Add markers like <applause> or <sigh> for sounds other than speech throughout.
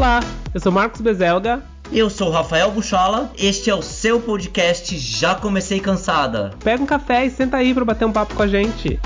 Olá, eu sou Marcos Bezelga. Eu sou Rafael Buchola, este é o seu podcast Já Comecei Cansada. Pega um café e senta aí para bater um papo com a gente.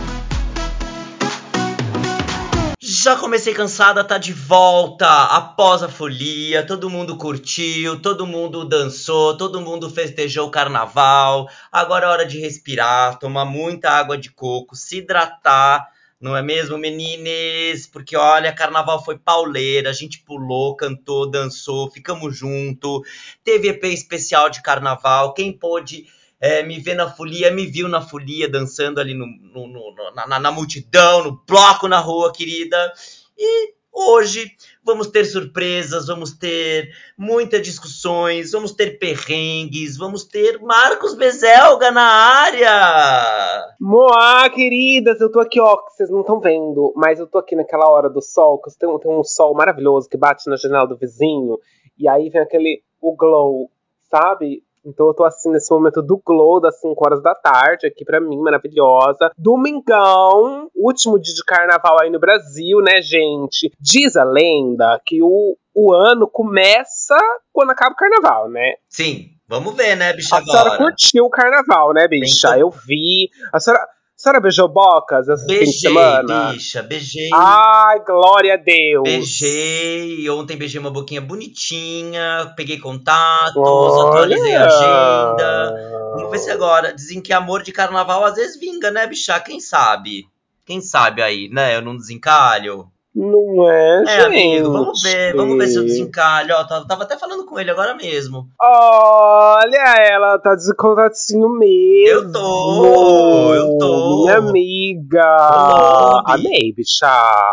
Já Comecei Cansada tá de volta após a folia, todo mundo curtiu, todo mundo dançou, todo mundo festejou o carnaval. Agora é hora de respirar, tomar muita água de coco, se hidratar não é mesmo, menines? Porque olha, carnaval foi pauleira, a gente pulou, cantou, dançou, ficamos junto. Teve EP especial de carnaval. Quem pôde é, me ver na folia, me viu na folia, dançando ali no, no, no na, na multidão, no bloco na rua, querida. E hoje vamos ter surpresas, vamos ter muitas discussões, vamos ter perrengues, vamos ter Marcos Bezelga na área. Moá, queridas, eu tô aqui, ó, que vocês não estão vendo, mas eu tô aqui naquela hora do sol, que tem, tem um sol maravilhoso que bate na janela do vizinho, e aí vem aquele, o glow, sabe? Então eu tô assim nesse momento do glow das 5 horas da tarde aqui para mim, maravilhosa. Domingão, último dia de carnaval aí no Brasil, né, gente? Diz a lenda que o, o ano começa quando acaba o carnaval, né? Sim. Vamos ver, né, bicha? A senhora curtiu o carnaval, né, bicha? Eu vi. A senhora, senhora beijou bocas essa beijei, semana? bicha, beijei. Ai, glória a Deus. Beijei. Ontem beijei uma boquinha bonitinha, peguei contatos, atualizei a agenda. Vamos ver se agora. Dizem que amor de carnaval às vezes vinga, né, bicha? Quem sabe? Quem sabe aí, né? Eu não desencalho. Não é, É, gente. amigo, vamos ver, vamos ver se eu desencalho. Ó, tava, tava até falando com ele agora mesmo. Olha, ela tá de contatinho mesmo. Eu tô, eu tô. Minha amiga. Tô, amei, bicha.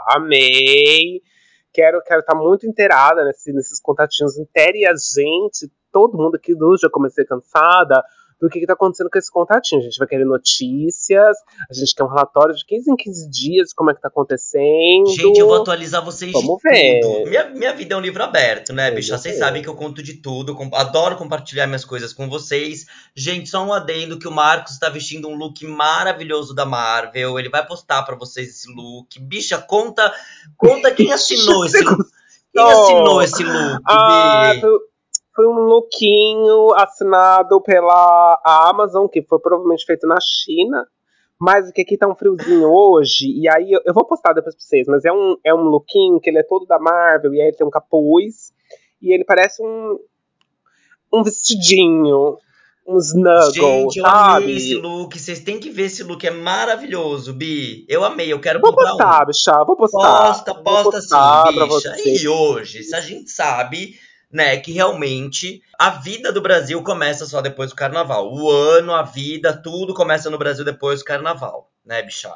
Amei. Quero quero estar tá muito inteirada nesse, nesses contatinhos. Intere a gente, todo mundo aqui do Já Comecei Cansada do que está acontecendo com esse contatinho. A gente vai querer notícias, a gente quer um relatório de 15 em 15 dias de como é que tá acontecendo. Gente, eu vou atualizar vocês Vamos ver. tudo. Minha, minha vida é um livro aberto, né, bicha? Vocês sabem que eu conto de tudo, adoro compartilhar minhas coisas com vocês. Gente, só um adendo que o Marcos está vestindo um look maravilhoso da Marvel. Ele vai postar pra vocês esse look. Bicha, conta, conta quem assinou esse look. Quem assinou esse look, Ah? Foi, um lookinho assinado pela Amazon, que foi provavelmente feito na China. Mas que aqui tá um friozinho hoje, e aí eu, eu vou postar depois pra vocês, mas é um, é um lookinho que ele é todo da Marvel, e aí ele tem um capuz, e ele parece um, um vestidinho, um snuggle, Gente, eu sabe? amei esse look. Vocês têm que ver esse look, é maravilhoso, Bi. Eu amei, eu quero Vou comprar um. postar, bicha, vou postar. Posta, Vou posta postar sim, bicha. E hoje, se a gente sabe, né, que realmente a vida do Brasil começa só depois do carnaval. O ano, a vida, tudo começa no Brasil depois do carnaval, né, bicha?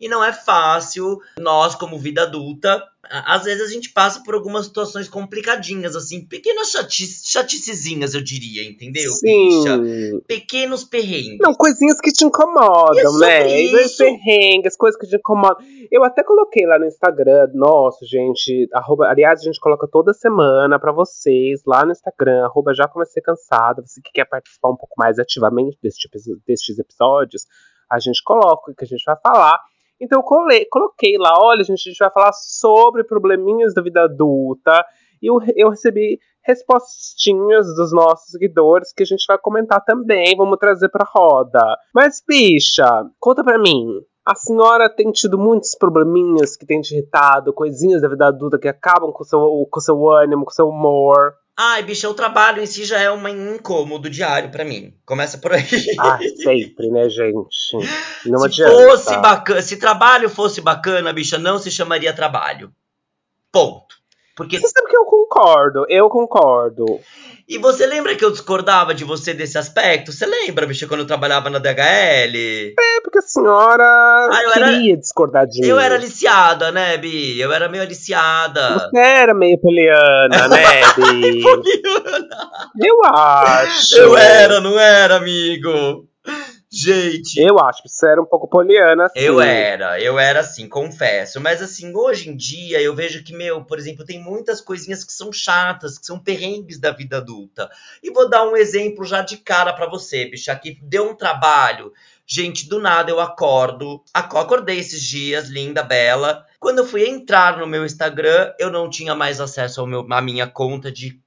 E não é fácil, nós, como vida adulta, às vezes a gente passa por algumas situações complicadinhas, assim, pequenas chati chaticezinhas, eu diria, entendeu, bicha? Sim. Pequenos perrengues. Não, coisinhas que te incomodam, é né? Isso. perrengues, coisas que te incomodam. Eu até coloquei lá no Instagram, nosso, gente. Arroba, aliás, a gente coloca toda semana pra vocês lá no Instagram, arroba já comecei cansada. Você que quer participar um pouco mais ativamente deste, epi- destes episódios, a gente coloca que a gente vai falar. Então eu colei- coloquei lá, olha, gente, a gente vai falar sobre probleminhas da vida adulta. E eu, eu recebi respostinhas dos nossos seguidores que a gente vai comentar também, vamos trazer pra roda. Mas, bicha, conta pra mim. A senhora tem tido muitos probleminhas que tem te irritado, coisinhas da vida adulta que acabam com o seu, com seu ânimo, com o seu humor. Ai, bicha, o trabalho em si já é um incômodo diário pra mim. Começa por aí. Ah, sempre, né, gente? Não <laughs> se adianta. fosse bacana, se trabalho fosse bacana, bicha, não se chamaria trabalho. Ponto. Porque Você sabe que eu concordo, eu concordo. e você lembra que eu discordava de você desse aspecto? Você lembra, bicha, quando eu trabalhava na DHL? É porque a senhora Ah, eu era- queria discordar de mim. Eu era aliciada, né, Bi? Eu era meio aliciada. Você era meio poliana, né, <laughs> Bi? Eu acho. Eu era, não era, amigo? Gente. Eu acho que você era um pouco poliana, assim. Eu era, eu era assim, confesso. Mas assim, hoje em dia eu vejo que, meu, por exemplo, tem muitas coisinhas que são chatas, que são perrengues da vida adulta. E vou dar um exemplo já de cara pra você, bicha, que deu um trabalho Gente, do nada eu acordo. Acordei esses dias, linda, bela. Quando eu fui entrar no meu Instagram, eu não tinha mais acesso ao meu, à minha conta de,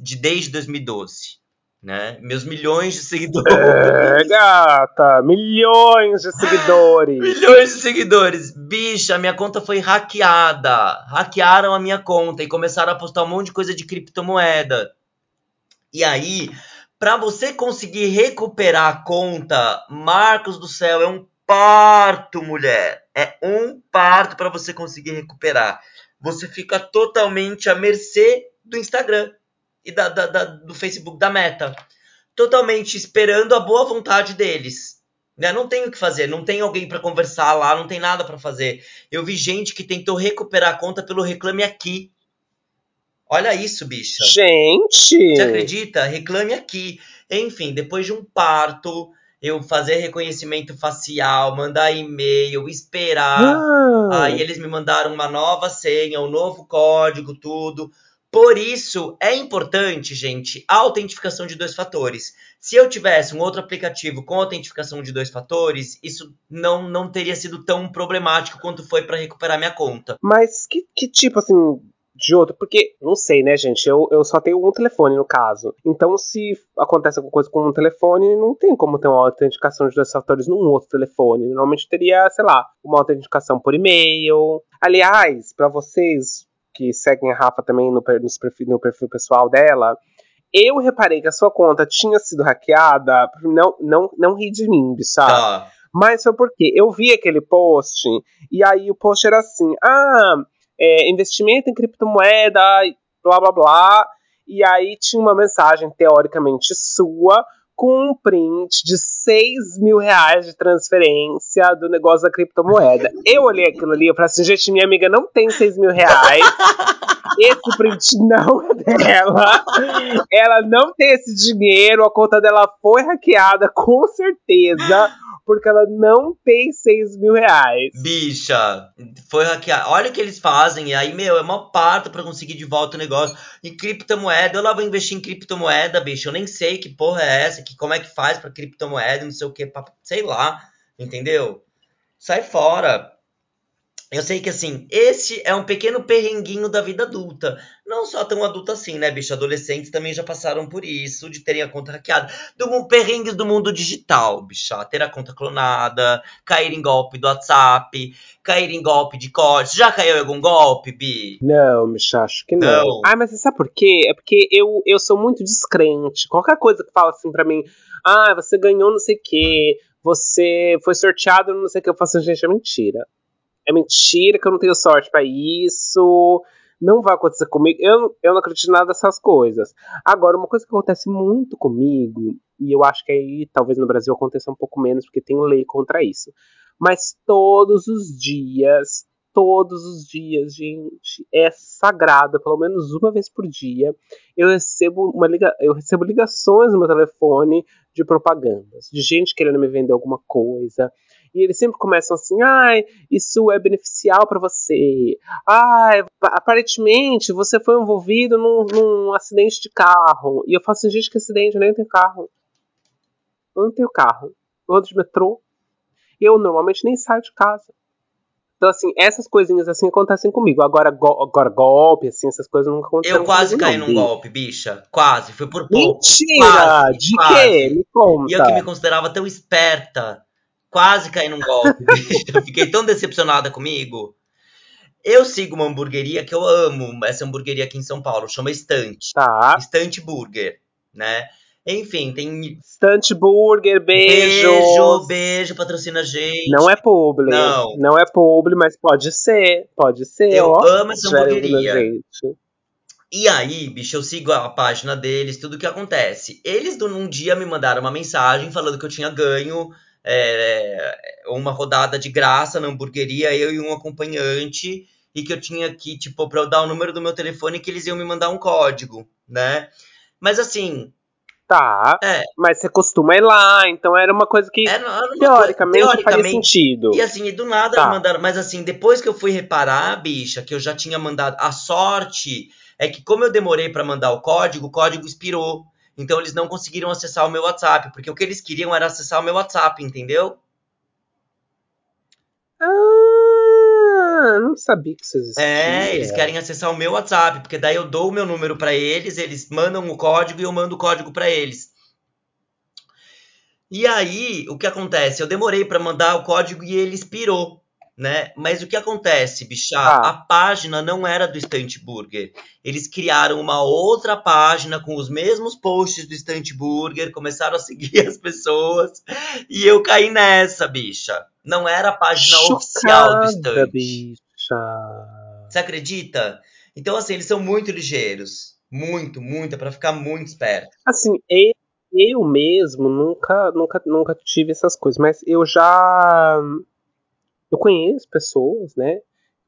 de desde 2012. Né? Meus milhões de seguidores. É, gata, milhões de seguidores. <laughs> milhões de seguidores. Bicha, minha conta foi hackeada. Hackearam a minha conta e começaram a postar um monte de coisa de criptomoeda. E aí, para você conseguir recuperar a conta, Marcos do céu, é um parto, mulher. É um parto para você conseguir recuperar. Você fica totalmente à mercê do Instagram e da, da, da, do Facebook da Meta. Totalmente esperando a boa vontade deles. Né? Não tem o que fazer, não tem alguém para conversar lá, não tem nada para fazer. Eu vi gente que tentou recuperar a conta pelo Reclame Aqui. Olha isso, bicha. Gente! Você acredita? Reclame aqui. Enfim, depois de um parto, eu fazer reconhecimento facial, mandar e-mail, esperar. Ah. Aí eles me mandaram uma nova senha, um novo código, tudo. Por isso é importante, gente, a autentificação de dois fatores. Se eu tivesse um outro aplicativo com autentificação de dois fatores, isso não, não teria sido tão problemático quanto foi para recuperar minha conta. Mas que, que tipo assim de outro, porque não sei, né, gente? Eu, eu só tenho um telefone no caso. Então, se acontece alguma coisa com um telefone, não tem como ter uma autenticação de dois fatores num outro telefone. Normalmente teria, sei lá, uma autenticação por e-mail. Aliás, para vocês que seguem a Rafa também no, no, perfil, no perfil pessoal dela, eu reparei que a sua conta tinha sido hackeada. Não, não, não ri de mim, bicha. Tá. Mas foi porque eu vi aquele post e aí o post era assim: ah, é, investimento em criptomoeda, blá blá blá. E aí tinha uma mensagem teoricamente sua com um print de 6 mil reais de transferência do negócio da criptomoeda. Eu olhei aquilo ali e falei assim, gente, minha amiga não tem 6 mil reais. Esse print não é dela. Ela não tem esse dinheiro. A conta dela foi hackeada, com certeza porque ela não tem 6 mil reais. Bicha, foi hackeada. Olha o que eles fazem. E aí, meu, é uma parto pra conseguir de volta o negócio. Em criptomoeda, eu lá vou investir em criptomoeda, bicho. Eu nem sei que porra é essa, que como é que faz pra criptomoeda, não sei o que, sei lá. Entendeu? Sai fora. Eu sei que, assim, esse é um pequeno perrenguinho da vida adulta. Não só tão adulta assim, né, bicho? Adolescentes também já passaram por isso, de terem a conta hackeada. Do, perrengues do mundo digital, bicha. Ter a conta clonada, cair em golpe do WhatsApp, cair em golpe de código. Já caiu em algum golpe, Bi? Não, bicha, acho que não. não. Ah, mas você sabe por quê? É porque eu, eu sou muito descrente. Qualquer coisa que fala assim pra mim, ah, você ganhou não sei o quê, você foi sorteado não sei o que, eu faço, assim, gente, é mentira é mentira que eu não tenho sorte para isso, não vai acontecer comigo. Eu, eu não acredito em nada dessas coisas. Agora, uma coisa que acontece muito comigo, e eu acho que aí talvez no Brasil aconteça um pouco menos, porque tem lei contra isso. Mas todos os dias, todos os dias, gente, é sagrado, pelo menos uma vez por dia, eu recebo, uma liga, eu recebo ligações no meu telefone de propagandas, de gente querendo me vender alguma coisa, e eles sempre começam assim: ai, isso é beneficial para você. Ai, aparentemente você foi envolvido num, num, acidente de carro. E eu falo assim: gente, que acidente? Eu nem tenho carro. Eu não tenho carro. Eu ando de metrô. Eu normalmente nem saio de casa. Então, assim, essas coisinhas assim acontecem comigo. Agora, go agora golpe, assim, essas coisas nunca acontecem Eu quase caí não, num golpe, bicha. Quase. Foi por pouco. Mentira! Quase, de quase. quê? Me conta. E eu que me considerava tão esperta quase caí num golpe. fiquei tão decepcionada comigo. Eu sigo uma hamburgueria que eu amo, essa hamburgueria aqui em São Paulo, chama Estante. Tá. Estante Burger, né? Enfim, tem. Estante Burger, beijo. Beijo, beijo, patrocina a gente. Não é publi. Não. Não é publi, mas pode ser. Pode ser. Eu ó, amo essa hamburgueria. E aí, bicho, eu sigo a página deles, tudo o que acontece. Eles, num dia, me mandaram uma mensagem falando que eu tinha ganho é, uma rodada de graça na hamburgueria, eu e um acompanhante, e que eu tinha que, tipo, pra eu dar o número do meu telefone, que eles iam me mandar um código, né? Mas assim. Tá. É. Mas você costuma ir lá, então era uma coisa que era uma teoricamente, coisa, teoricamente sentido. E assim, e do nada tá. mandaram. Mas assim, depois que eu fui reparar, bicha, que eu já tinha mandado. A sorte é que, como eu demorei para mandar o código, o código expirou. Então eles não conseguiram acessar o meu WhatsApp, porque o que eles queriam era acessar o meu WhatsApp, entendeu? Ah, não sabia que isso existia. É, eles querem acessar o meu WhatsApp, porque daí eu dou o meu número pra eles, eles mandam o código e eu mando o código pra eles. E aí, o que acontece? Eu demorei pra mandar o código e ele expirou, né? Mas o que acontece, bicha? Ah. A página não era do Stunt Burger. Eles criaram uma outra página com os mesmos posts do Stunt Burger, começaram a <laughs> seguir as pessoas e eu caí nessa, bicha. Não era a página oficial do Chocada, Stunt. bicha. Você acredita? Então, assim, eles são muito ligeiros. Muito, muito, é pra ficar muito esperto. Assim, eu, eu mesmo nunca, nunca, nunca tive essas coisas, mas eu já. Eu conheço pessoas, né?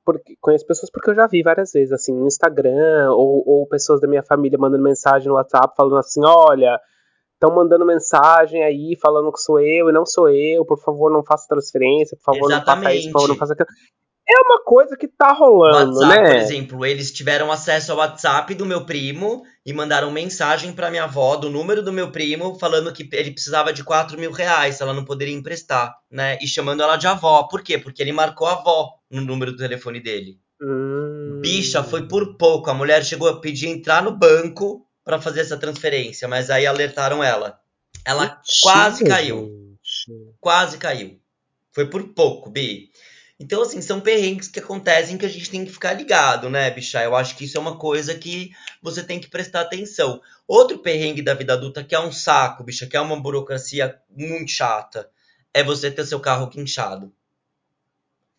Porque, conheço pessoas porque eu já vi várias vezes, assim, no Instagram, ou, ou pessoas da minha família mandando mensagem no WhatsApp falando assim: olha, estão mandando mensagem aí falando que sou eu e não sou eu, por favor, não faça transferência, por favor, não faça isso, por favor, não faça aquilo. É uma coisa que tá rolando, WhatsApp, por né? exemplo, eles tiveram acesso ao WhatsApp do meu primo e mandaram mensagem pra minha avó do número do meu primo falando que ele precisava de 4 mil reais, ela não poderia emprestar, né? E chamando ela de avó. Por quê? Porque ele marcou a avó no número do telefone dele. Hum. Bicha, foi por pouco. A mulher chegou a pedir entrar no banco pra fazer essa transferência, mas aí alertaram ela. Ela quase caiu. gente. Quase caiu. Foi por pouco, Bi. Então, assim, são perrengues que acontecem que a gente tem que ficar ligado, né, bicha? Eu acho que isso é uma coisa que você tem que prestar atenção. Outro perrengue da vida adulta que é um saco, bicha, que é uma burocracia muito chata, é você ter seu carro guinchado.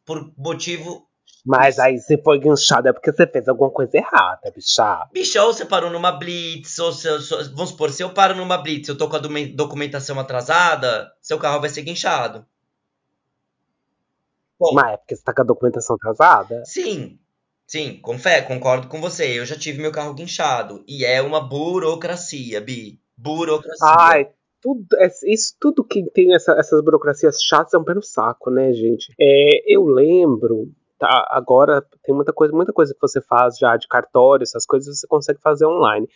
Por motivo. Mas aí você foi guinchado é porque você fez alguma coisa errada, bicha. Bicha, ou você parou numa blitz, ou se, se- vamos supor, se eu paro numa blitz eu tô com a documen- documentação atrasada, seu carro vai ser guinchado. Bom, Mas é porque você tá com a documentação atrasada? Sim, sim, confé, concordo com você. Eu já tive meu carro guinchado. E é uma burocracia, Bi. Burocracia. Ai, tudo, é- isso tudo que tem essa- essas burocracias chatas é um pé no saco, né, gente? É, eu lembro, tá, agora tem muita coisa, muita coisa que você faz já de cartório, essas coisas você consegue fazer online.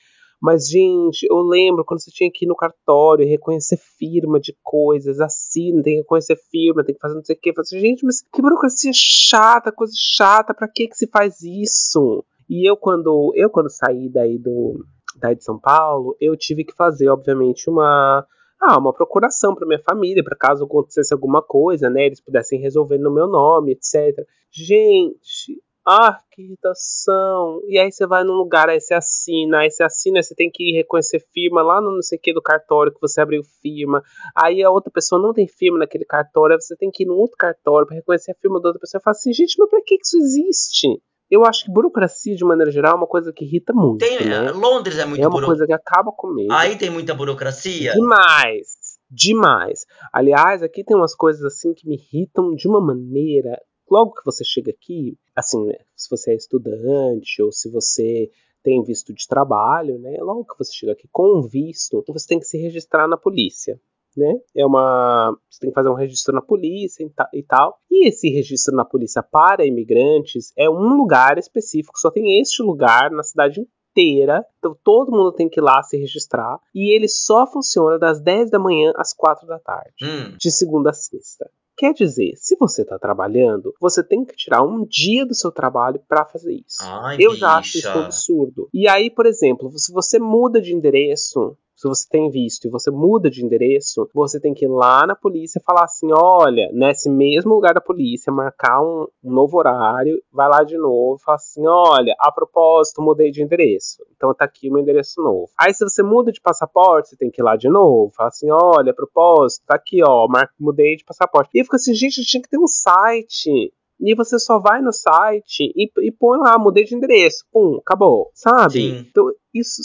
Mas, gente, eu lembro quando você tinha que ir no cartório reconhecer firma de coisas, assina, tem que reconhecer firma, tem que fazer não sei o quê. Eu assim, gente, mas que burocracia chata, coisa chata, pra que que se faz isso? E eu quando, eu quando saí daí do, daí de São Paulo, eu tive que fazer, obviamente, uma ah, uma procuração para minha família, para caso acontecesse alguma coisa, né, eles pudessem resolver no meu nome, etc. Gente, ah, que irritação. E aí você vai num lugar, aí você assina, aí você assina, aí você tem que reconhecer firma lá no não sei o que do cartório que você abriu firma. Aí a outra pessoa não tem firma naquele cartório, aí você tem que ir num outro cartório para reconhecer a firma da outra pessoa. Eu falo assim, gente, mas pra que que isso existe? Eu acho que burocracia, de maneira geral, é uma coisa que irrita muito, Tem, né? Londres é muito É uma buro- coisa que acaba comigo. Aí tem muita burocracia. Demais. Demais. Aliás, aqui tem umas coisas assim que me irritam de uma maneira. Logo que você chega aqui, assim, né, se você é estudante ou se você tem visto de trabalho, né? Logo que você chega aqui com um visto, você tem que se registrar na polícia, né? É uma, você tem que fazer um registro na polícia e e tal. E esse registro na polícia para imigrantes é um lugar específico, só tem este lugar na cidade inteira. Então todo mundo tem que ir lá se registrar. E ele só funciona das 10 da manhã às 4 da tarde, Hum, de segunda a sexta. Quer dizer, se você está trabalhando, você tem que tirar um dia do seu trabalho para fazer isso. Ai, Eu já acho isso bicha. absurdo. E aí, por exemplo, se você muda de endereço, se você tem visto e você muda de endereço, você tem que ir lá na polícia e falar assim: olha, nesse mesmo lugar da polícia, marcar um, um novo horário, vai lá de novo e fala assim: olha, a propósito, mudei de endereço. Então tá aqui o meu endereço novo. Aí, se você muda de passaporte, você tem que ir lá de novo. Fala assim: olha, a propósito, tá aqui, ó, mar- mudei de passaporte. E fica assim, gente, tinha que ter um site. E você só vai no site e, e põe lá, mudei de endereço. Pum, acabou. Sabe? Sim. Então, isso,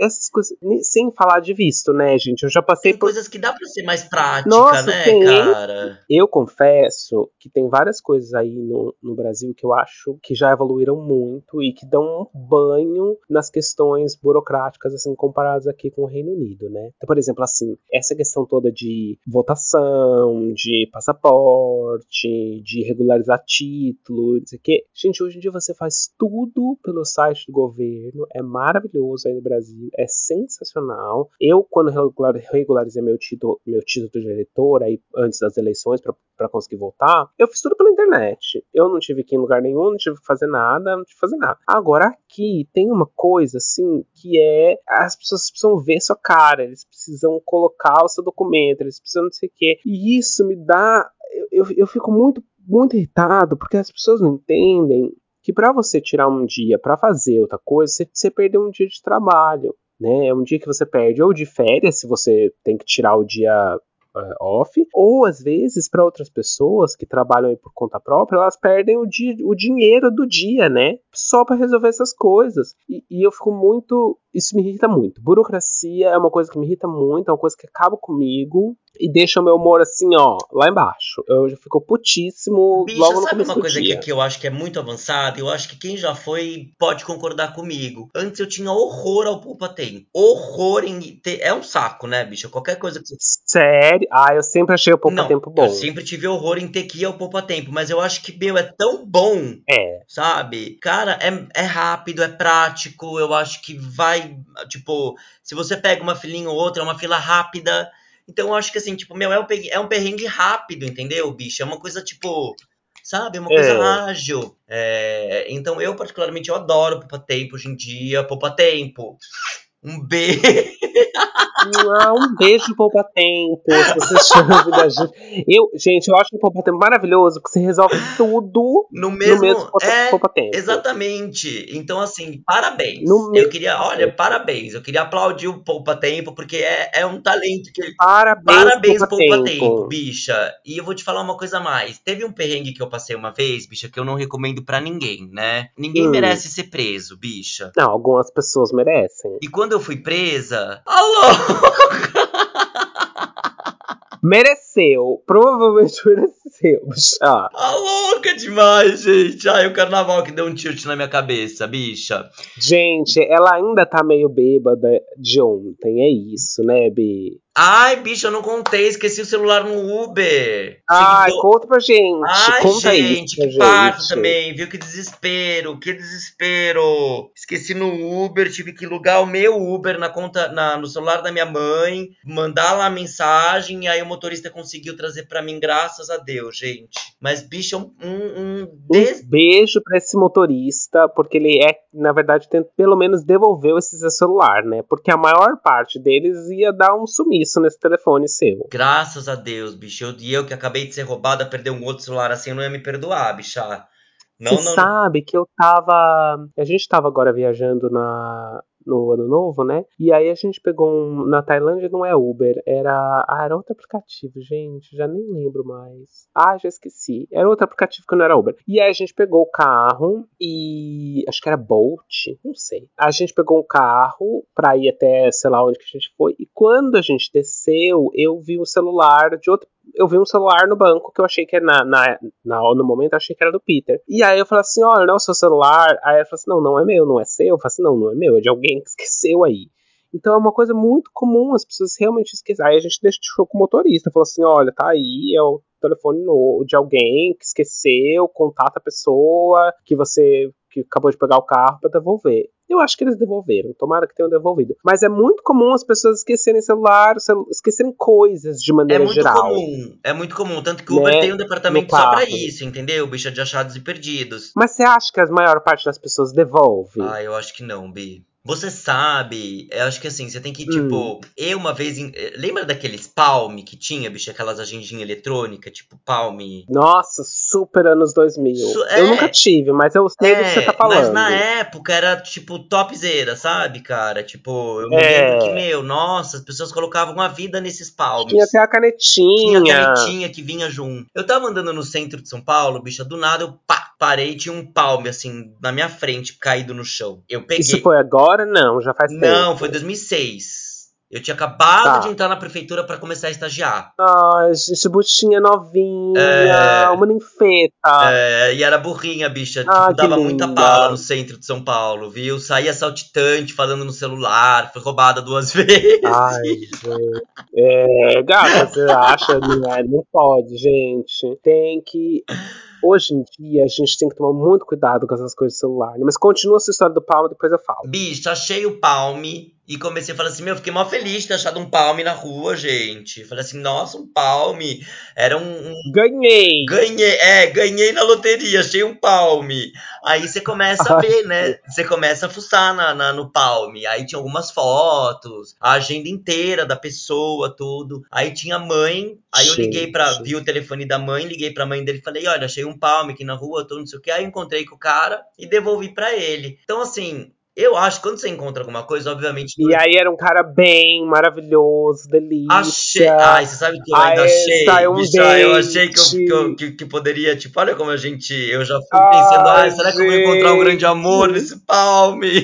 essas coisas. Sem falar de visto, né, gente? Eu já passei Tem por. coisas que dá pra ser mais prática, Nossa, né, tem. cara? Eu confesso que tem várias coisas aí no, no Brasil que eu acho que já evoluíram muito e que dão um banho nas questões burocráticas, assim, comparadas aqui com o Reino Unido, né? Então, por exemplo, assim, essa questão toda de votação, de passaporte, de regularizar título, não sei o quê. Gente, hoje em dia você faz tudo pelo site do governo, é maravilhoso. Maravilhoso aí no Brasil, é sensacional. Eu, quando regular, regularizei meu título, meu título de eleitor, aí, antes das eleições, para conseguir votar, eu fiz tudo pela internet. Eu não tive que ir em lugar nenhum, não tive que fazer nada, não tive que fazer nada. Agora, aqui tem uma coisa, assim, que é. As pessoas precisam ver sua cara, eles precisam colocar o seu documento, eles precisam não sei o quê. E isso me dá. Eu, eu, eu fico muito, muito irritado, porque as pessoas não entendem que para você tirar um dia para fazer outra coisa, você, você perdeu um dia de trabalho. Né? É um dia que você perde ou de férias, se você tem que tirar o dia uh, off, ou às vezes para outras pessoas que trabalham por conta própria, elas perdem o, dia, o dinheiro do dia, né? Só para resolver essas coisas. E, e, eu fico muito. Isso me irrita muito. Burocracia é uma coisa que me irrita muito, é uma coisa que acaba comigo e deixa o meu humor assim, ó, lá embaixo. Eu já fico putíssimo Bicha, logo no sabe uma coisa que, que eu acho que é muito avançada? Eu acho que quem já foi pode concordar comigo. Antes eu tinha horror ao Poupa Tem. Horror em ter... É um saco, né, bicha? Qualquer coisa que você... Sério? Ah, eu sempre achei o poupa tempo bom. eu sempre tive horror em ter que ir ao Poupa Tempo, mas eu acho que, meu, é tão bom É. sabe? Cara, é, é rápido, é prático, eu acho que vai, tipo, se você pega uma filinha ou outra, é uma fila rápida. Então eu acho que assim, tipo, meu, é um, é um perrengue rápido, entendeu, bicho? É uma coisa, tipo, sabe? É uma coisa É. ágil. É, então eu, particularmente, eu adoro Poupa Tempo hoje em dia. Poupa Tempo. Um beijo. <laughs> Ah, um beijo Poupa Tempo, se você chama da gente. Eu, gente, eu acho o Poupa Tempo maravilhoso, porque você resolve tudo No no mesmo. mesmo Poupa, é. Exatamente. Então, assim, parabéns. No eu mesmo queria, olha, tempo. parabéns. Eu queria aplaudir o Poupa Tempo, porque é, é um talento que ele. Parabéns, Parabéns, Poupa, Poupa Tempo. Tempo, bicha. E eu vou te falar uma coisa a mais. Teve um perrengue que eu passei uma vez, bicha, que eu não recomendo pra ninguém, né? Ninguém Hum. merece ser preso, bicha. Não, algumas pessoas merecem. E quando eu fui presa. Alô! <laughs> Mereceu, provavelmente mereceu. Ah, A louca demais, gente. Ai, o carnaval que deu um tilt na minha cabeça, bicha. gente, ela ainda tá meio bêbada de ontem, é isso, né, Bi? Ai, bicha, eu não contei, esqueci o celular no Uber. Ai, Seguidor- conta pra gente, Ai, conta gente, isso que parto gente. também, viu? Que desespero, que desespero. Esqueci no Uber, tive que alugar o meu Uber na conta, na, no celular da minha mãe, mandar lá a mensagem, e aí o motorista conseguiu trazer pra mim, graças a Deus, gente. Mas, bicho, um, um, um des... Um beijo pra esse motorista, porque ele é, na verdade, tenta, pelo menos devolveu esse celular, né? Porque a maior parte deles ia dar um sumiço nesse telefone seu. Graças a Deus, bicho. Eu, e eu que acabei de ser roubada, perder um outro celular assim, eu não ia me perdoar, bicha. Não, Você não. sabe que eu tava. A gente tava agora viajando na. No ano novo, né? E aí a gente pegou um. Na Tailândia não é Uber, era. Ah, era outro aplicativo, gente. Já nem lembro mais. Ah, já esqueci. Era outro aplicativo que não era Uber. E aí a gente pegou o carro e. Acho que era Bolt, não sei. A gente pegou um carro pra ir até, sei lá onde que a gente foi. E quando a gente desceu, eu vi o celular de outro eu vi um celular no banco que eu achei que era na, na, na, no momento eu achei que era do Peter. E aí eu falei assim: olha, não é o seu celular. Aí ela falou assim: não, não é meu, não é seu. Eu falei assim: não, não é meu, é de alguém que esqueceu aí. Então é uma coisa muito comum, as pessoas realmente esquecem. Aí a gente deixou com o motorista, falou assim: olha, tá aí, é o telefone no, de alguém que esqueceu, contata a pessoa que você que acabou de pegar o carro para devolver. Eu acho que eles devolveram, tomara que tenham devolvido. Mas é muito comum as pessoas esquecerem celular, celu esquecerem coisas de É maneira muito geral. comum, é muito comum. Tanto que o Uber Né, tem um departamento só pra isso, entendeu? Bicha de achados e perdidos. Mas você acha que a maior parte das pessoas devolve? Ah, eu acho que não, Bi. Você sabe, eu acho que assim, você tem que, Hum. tipo, eu uma vez. eh, Lembra daqueles Palm que tinha, bicho, aquelas agendinhas eletrônicas, tipo Palm? Nossa, super anos 2000. Su- Eu é. nunca tive, mas eu sei do que você tá falando. mas na época era tipo topzera, sabe, cara? Tipo, eu me É. lembro que, meu, nossa, as pessoas colocavam a vida nesses palmes. Tinha até a canetinha. Tinha a canetinha que vinha junto. Eu tava andando no centro de São Paulo, bicha, do nada eu pá, parei, tinha um palme assim na minha frente, caído no chão. Eu peguei. Isso foi agora? Não, já faz tempo. Não, foi 2006. Eu tinha acabado Tá. de entrar na prefeitura pra começar a estagiar. Ai, gente, buchinha novinha, É. uma ninfeta. É, e era burrinha, bicha. Tipo, Ah, que dava muita linda. bala no centro de São Paulo, viu? Saía saltitante, falando no celular, foi roubada duas <laughs> vezes. Ai, gente. É, gata, você acha? Não, é, não pode, gente. Tem que. Hoje em dia, a gente tem que tomar muito cuidado com essas coisas de celular. Né? Mas continua essa história do palme, depois eu falo. Bicho, achei o palme e comecei a falar assim, meu, fiquei mó feliz de ter achado um palme na rua, gente. Falei assim, nossa, um palme. Era um, um... Ganhei! Ganhei, é, ganhei na loteria, achei um palme. Aí você começa a ver, né? Você começa a fuçar na, na, no palme. Aí tinha algumas fotos, a agenda inteira da pessoa, tudo. Aí tinha mãe, aí eu liguei pra, vi o telefone da mãe, liguei pra mãe dele e falei, olha, achei um palme aqui na rua, tudo, não sei o que. Aí encontrei com o cara e devolvi pra ele. Então, assim, eu acho que quando você encontra alguma coisa, obviamente. E aí era um cara bem maravilhoso, delícia. Achei. Ai, você sabe que eu ainda achei. Tá um bicha, eu achei que, eu, que, eu, que, que, poderia. Tipo, olha como a gente. Eu já fui pensando, ai, será gente. que eu vou encontrar um grande amor nesse palme? <laughs>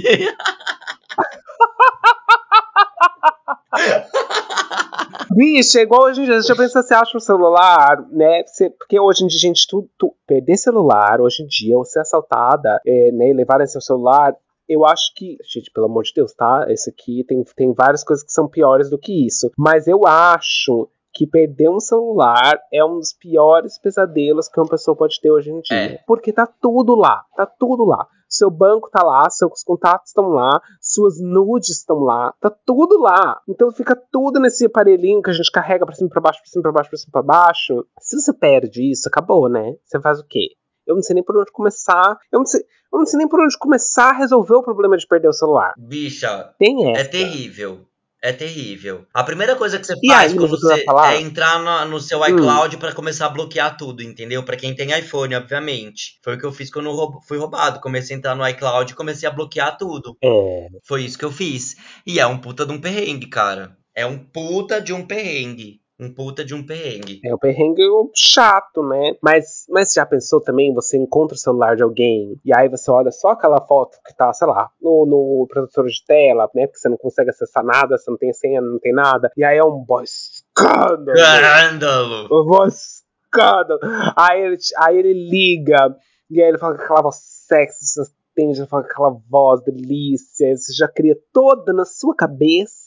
Bicho, é igual hoje em dia. Você já pensa, você acha um celular, né? Você, porque hoje em dia, gente, tu, tu perder celular, hoje em dia, ou ser assaltada, é, né? Levar seu celular eu acho que, gente, pelo amor de Deus, tá? Esse aqui tem, tem várias coisas que são piores do que isso. Mas eu acho que perder um celular é um dos piores pesadelos que uma pessoa pode ter hoje em dia. É. Porque tá tudo lá, tá tudo lá. Seu banco tá lá, seus contatos estão lá, suas nudes estão lá, tá tudo lá. Então fica tudo nesse aparelhinho que a gente carrega pra cima, pra baixo, pra cima, pra baixo, pra cima, pra baixo. Se você perde isso, acabou, né? Você faz o quê? Eu não sei nem por onde começar. Eu não sei, eu não sei nem por onde começar a resolver o problema de perder o celular. Bicha, Tem essa. é terrível. É terrível. A primeira coisa que você e faz aí, quando você é entrar no, no seu iCloud hum. para começar a bloquear tudo, entendeu? Para quem tem iPhone, obviamente. Foi o que eu fiz quando eu fui roubado. Comecei a entrar no iCloud e comecei a bloquear tudo. É. Foi isso que eu fiz. E é um puta de um perrengue, cara. É um puta de um perrengue um puta de um perrengue. É um perrengue chato, né? Mas, mas já pensou também, você encontra o celular de alguém e aí você olha só aquela foto que tá, sei lá, no, no protetor de tela, né? Porque você não consegue acessar nada, você não tem senha, não tem nada. E aí é um boy escândalo. Escândalo. Um boy escândalo. Aí ele, aí ele liga e aí ele fala com aquela voz sexy, você fala com aquela voz delícia, você já cria toda na sua cabeça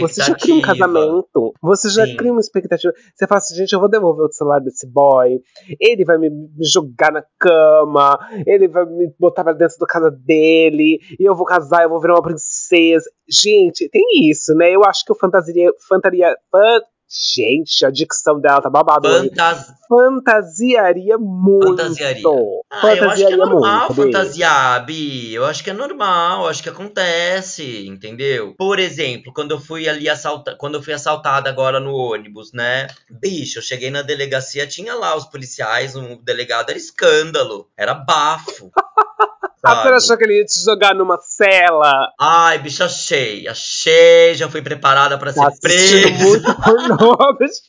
você já cria um casamento, você já Sim. cria uma expectativa. Você fala assim, gente, eu vou devolver o celular desse boy, ele vai me, jogar na cama, ele vai me botar pra dentro da casa dele, e eu vou casar, eu vou virar uma princesa. Gente, tem isso, né? Eu acho que o fantasia, fantaria, Gente, a dicção dela tá babado. Fantas... Fantasiaria muito. Fantasiaria. Ah, fantasiaria eu acho que é normal muito, fantasiar, Bi. Eu acho que é normal, acho que acontece, entendeu? Por exemplo, quando eu fui ali assaltar, quando eu fui assaltada agora no ônibus, né? Bicho, eu cheguei na delegacia, tinha lá os policiais, o delegado era escândalo, era bafo. <laughs> Ah, você achou que ele ia te jogar numa cela? Ai, bicho, achei. Achei, já fui preparada para tá ser preso. muito <laughs> pornô, bicho.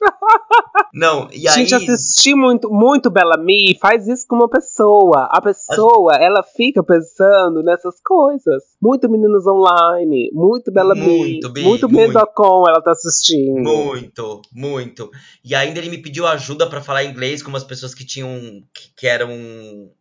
Não, e aí... Gente, assistir muito, muito Bellamy faz isso com uma pessoa. A pessoa, ela fica pensando nessas coisas. Muito Meninos Online, muito Bellamy, muito, bem, muito Mendocom ela tá assistindo. Muito, muito. E ainda ele me pediu ajuda para falar inglês com umas pessoas que tinham, que, que eram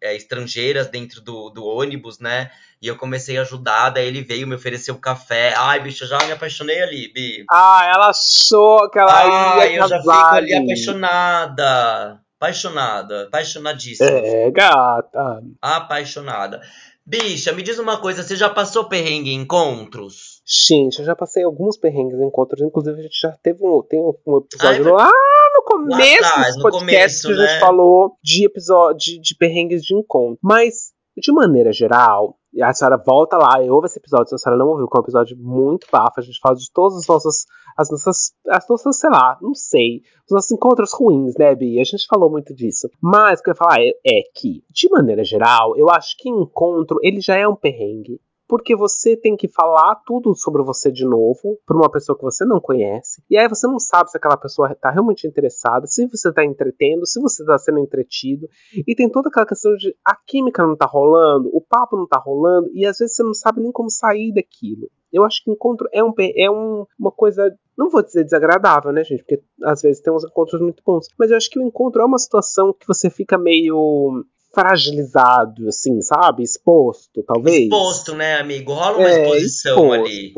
é, estrangeiras dentro do, do ônibus, né? E eu comecei a ajudar, daí ele veio me oferecer o um café. Ai, bicho, eu já me apaixonei ali, Bi. Ah, ela achou que ela Ai, ia eu já fico ali apaixonada. Apaixonada, apaixonadíssima. É, gata. Apaixonada. Bicha, me diz uma coisa, você já passou perrengue em encontros? Gente, eu já passei alguns perrengues em encontros, inclusive a gente já teve um, tem um episódio Ai, lá no começo lá atrás, podcast começo, que a gente né? falou de episódio de, de perrengues de encontro. Mas de maneira geral, a senhora volta lá e ouve esse episódio, se a senhora não ouviu, que é um episódio muito bafo, a gente fala de todas as nossas, as nossas, as nossas, sei lá, não sei, os nossos encontros ruins, né, Bi? A gente falou muito disso. Mas o que eu ia falar é, é que, de maneira geral, eu acho que encontro, ele já é um perrengue porque você tem que falar tudo sobre você de novo para uma pessoa que você não conhece. E aí você não sabe se aquela pessoa está realmente interessada, se você está entretendo, se você está sendo entretido. E tem toda aquela questão de a química não está rolando, o papo não está rolando, e às vezes você não sabe nem como sair daquilo. Eu acho que encontro é, um, é um, uma coisa não vou dizer desagradável, né, gente? Porque às vezes tem uns encontros muito bons. Mas eu acho que o encontro é uma situação que você fica meio fragilizado, assim, sabe? Exposto, talvez. Exposto, né, amigo? Rola uma é, exposição exposto. ali.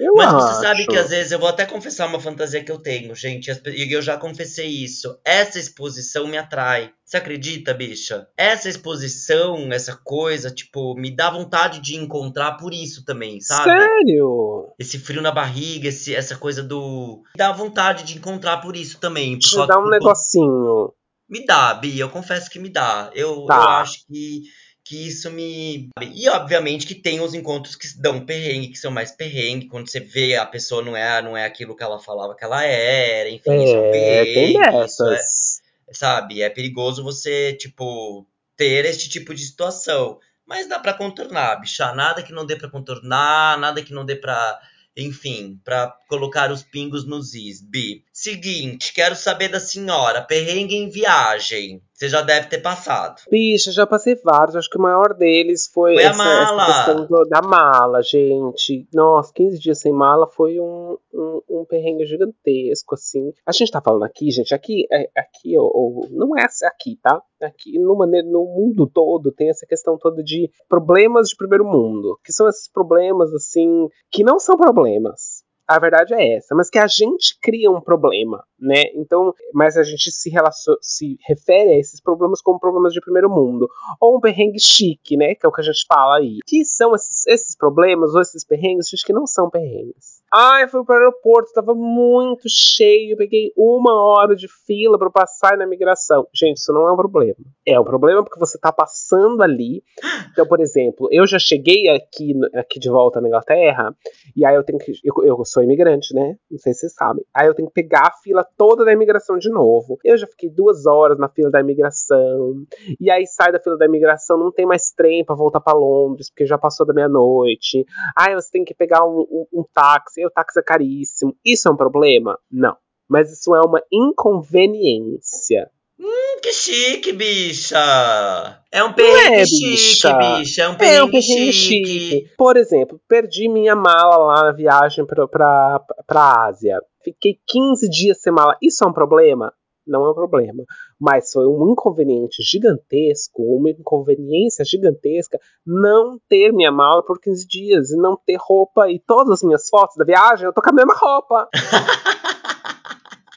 Eu Mas acho. você sabe que às vezes eu vou até confessar uma fantasia que eu tenho, gente, e eu já confessei isso. Essa exposição me atrai. Você acredita, bicha? Essa exposição, essa coisa, tipo, me dá vontade de encontrar por isso também, sabe? Sério? Esse frio na barriga, esse, essa coisa do. Me dá vontade de encontrar por isso também. Te dá um negocinho. Me dá, Bia, eu confesso que me dá. Eu, tá. eu acho que, que isso me. E obviamente que tem os encontros que dão perrengue, que são mais perrengue, quando você vê a pessoa não é, não é aquilo que ela falava que ela era, enfim, é, isso é um perrengue. Tem dessas. É, sabe? É perigoso você, tipo, ter este tipo de situação. Mas dá para contornar, bicha. Nada que não dê para contornar, nada que não dê para enfim, para colocar os pingos nos is. B. Seguinte, quero saber da senhora, perrengue em viagem. Você já deve ter passado. Bicha, já passei vários. Acho que o maior deles foi, foi essa, a mala. essa questão da mala, gente. Nossa, 15 dias sem mala foi um, um, um, perrengue gigantesco, assim. A gente tá falando aqui, gente, aqui, é, aqui ou, ou, não é aqui, tá? Aqui no, no mundo todo tem essa questão toda de problemas de primeiro mundo. Que são esses problemas, assim, que não são problemas a verdade é essa, mas que a gente cria um problema, né? Então, mas a gente se, se refere a esses problemas como problemas de primeiro mundo, ou um perrengue chique, né? Que é o que a gente fala aí. Que são esses, esses problemas ou esses perrengues, gente, que não são perrengues. Ai, fui para o aeroporto, estava muito cheio, peguei uma hora de fila para passar na migração. Gente, isso não é um problema. É um problema porque você está passando ali. Então, por exemplo, eu já cheguei aqui, aqui de volta na Inglaterra, e aí eu tenho que. Eu, eu sou imigrante, né? Não sei se vocês sabem. Aí eu tenho que pegar a fila toda da imigração de novo. Eu já fiquei duas horas na fila da imigração. E aí sai da fila da imigração, não tem mais trem para voltar para Londres, porque já passou da meia-noite. Aí você tem que pegar um, um, um táxi táxi, o táxi é caríssimo. Isso é um problema? Não. Mas isso é uma inconveniência. Hum, que chique, bicha! É um perrengue é, chique, bicha. bicha. É um perrengue, é um perrengue chique. chique. Por exemplo, perdi minha mala lá na viagem pra, pra, pra Ásia. Fiquei 15 dias sem mala. Isso é um problema? Não é um problema. Mas foi um inconveniente gigantesco, uma inconveniência gigantesca não ter minha mala por 15 dias e não ter roupa. E todas as minhas fotos da viagem eu tô com a mesma roupa. <laughs>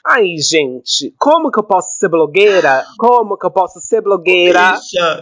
Aí, gente, como que eu posso ser blogueira? Como que eu posso ser blogueira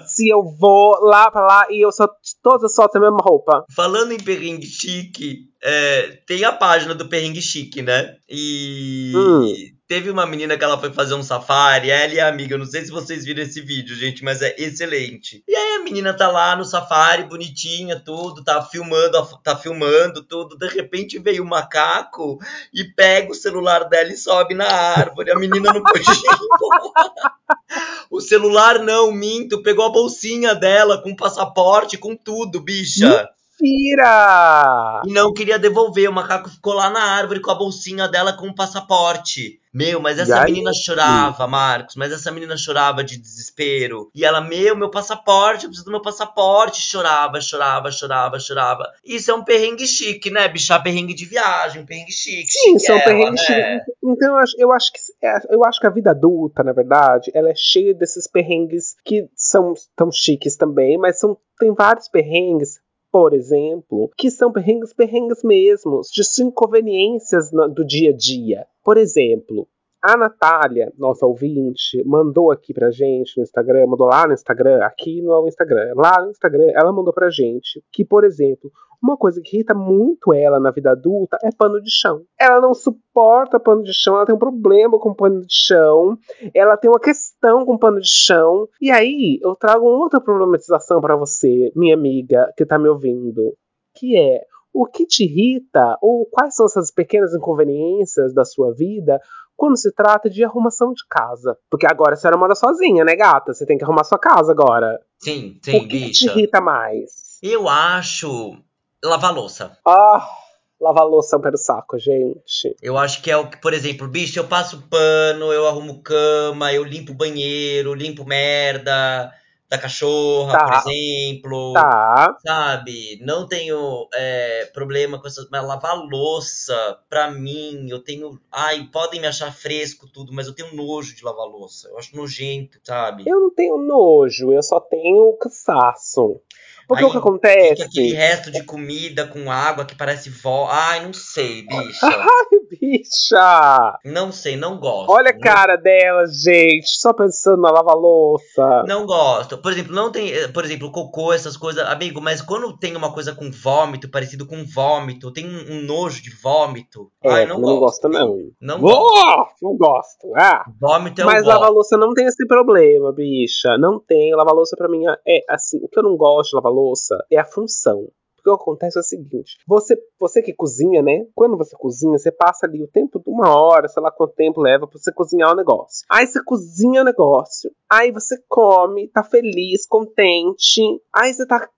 se eu vou lá pra lá e eu só todas as fotos a mesma roupa? Falando em perrengue chique, é, tem a página do perrengue chique, né? E hum. Teve uma menina que ela foi fazer um safari, ela e a amiga, não sei se vocês viram esse vídeo, gente, mas é excelente. E aí a menina tá lá no safari, bonitinha, tudo, tá filmando, tá filmando tudo, de repente veio o um macaco e pega o celular dela e sobe na árvore. A menina não podia <laughs> O celular não, minto, pegou a bolsinha dela com passaporte, com tudo, bicha. Mentira! E não queria devolver. O macaco ficou lá na árvore com a bolsinha dela com o passaporte. Meu, mas essa menina chorava, Marcos. Mas essa menina chorava de desespero. E ela, meu, meu passaporte, eu preciso do meu passaporte. Chorava, chorava, chorava, chorava. Isso é um perrengue chique, né, bicha? Perrengue de viagem, um perrengue chique. Sim, isso é um perrengue né? chique. Então eu acho, eu acho que é, eu acho que a vida adulta, na verdade, ela é cheia desses perrengues que são tão chiques também, mas são tem vários perrengues por exemplo, que são perrengues, perrengues mesmos, de inconveniências do dia a dia. Por exemplo, a Natália, nossa ouvinte, mandou aqui pra gente no Instagram, mandou lá no Instagram, aqui no Instagram, lá no Instagram, ela mandou pra gente que, por exemplo, uma coisa que irrita muito ela na vida adulta é pano de chão. Ela não suporta pano de chão, ela tem um problema com pano de chão, ela tem uma questão com pano de chão. E aí eu trago outra problematização para você, minha amiga, que tá me ouvindo, que é o que te irrita ou quais são essas pequenas inconveniências da sua vida quando se trata de arrumação de casa. Porque agora a senhora mora sozinha, né, gata? Você tem que arrumar sua casa agora. Sim, sim, O que, que te irrita mais? Eu acho Lavar louça. Ah, lavar louça é um pé saco, gente. Eu acho que é o que, por exemplo, bicho, eu passo pano, eu arrumo cama, eu limpo banheiro, limpo merda. Da cachorra, Tá. por exemplo. Tá. Sabe? Não tenho é, problema com essas. Mas lavar louça, pra mim, eu tenho. Ai, podem me achar fresco tudo, mas eu tenho nojo de lavar louça. Eu acho nojento, sabe? Eu não tenho nojo, eu só tenho cansaço. Porque Aí o que acontece. Fica aquele resto de comida com água que parece vó. Ai, não sei, bicha. <laughs> Bicha! Não sei, não gosto. Olha a Não- cara dela, gente. Só pensando na lava-louça. Não gosto. Por exemplo, não tem, eh, por exemplo, cocô, essas coisas, amigo, mas quando tem uma coisa com vômito, parecido com vômito, tem um, um nojo de vômito. É, Ai, não eu não gosto. gosto, não. Não gosto. Não gosto. Ah. Vômito é Mas lava-louça não tem esse problema, bicha. Não tem. Lava-louça pra mim é assim. O que eu não gosto de lava-louça é a função. Porque o que acontece é o seguinte: você, você que cozinha, né? Quando você cozinha, você passa ali o tempo de uma hora, sei lá quanto tempo leva pra você cozinhar o negócio. Aí você cozinha o negócio, aí você come, tá feliz, contente. Aí você tá.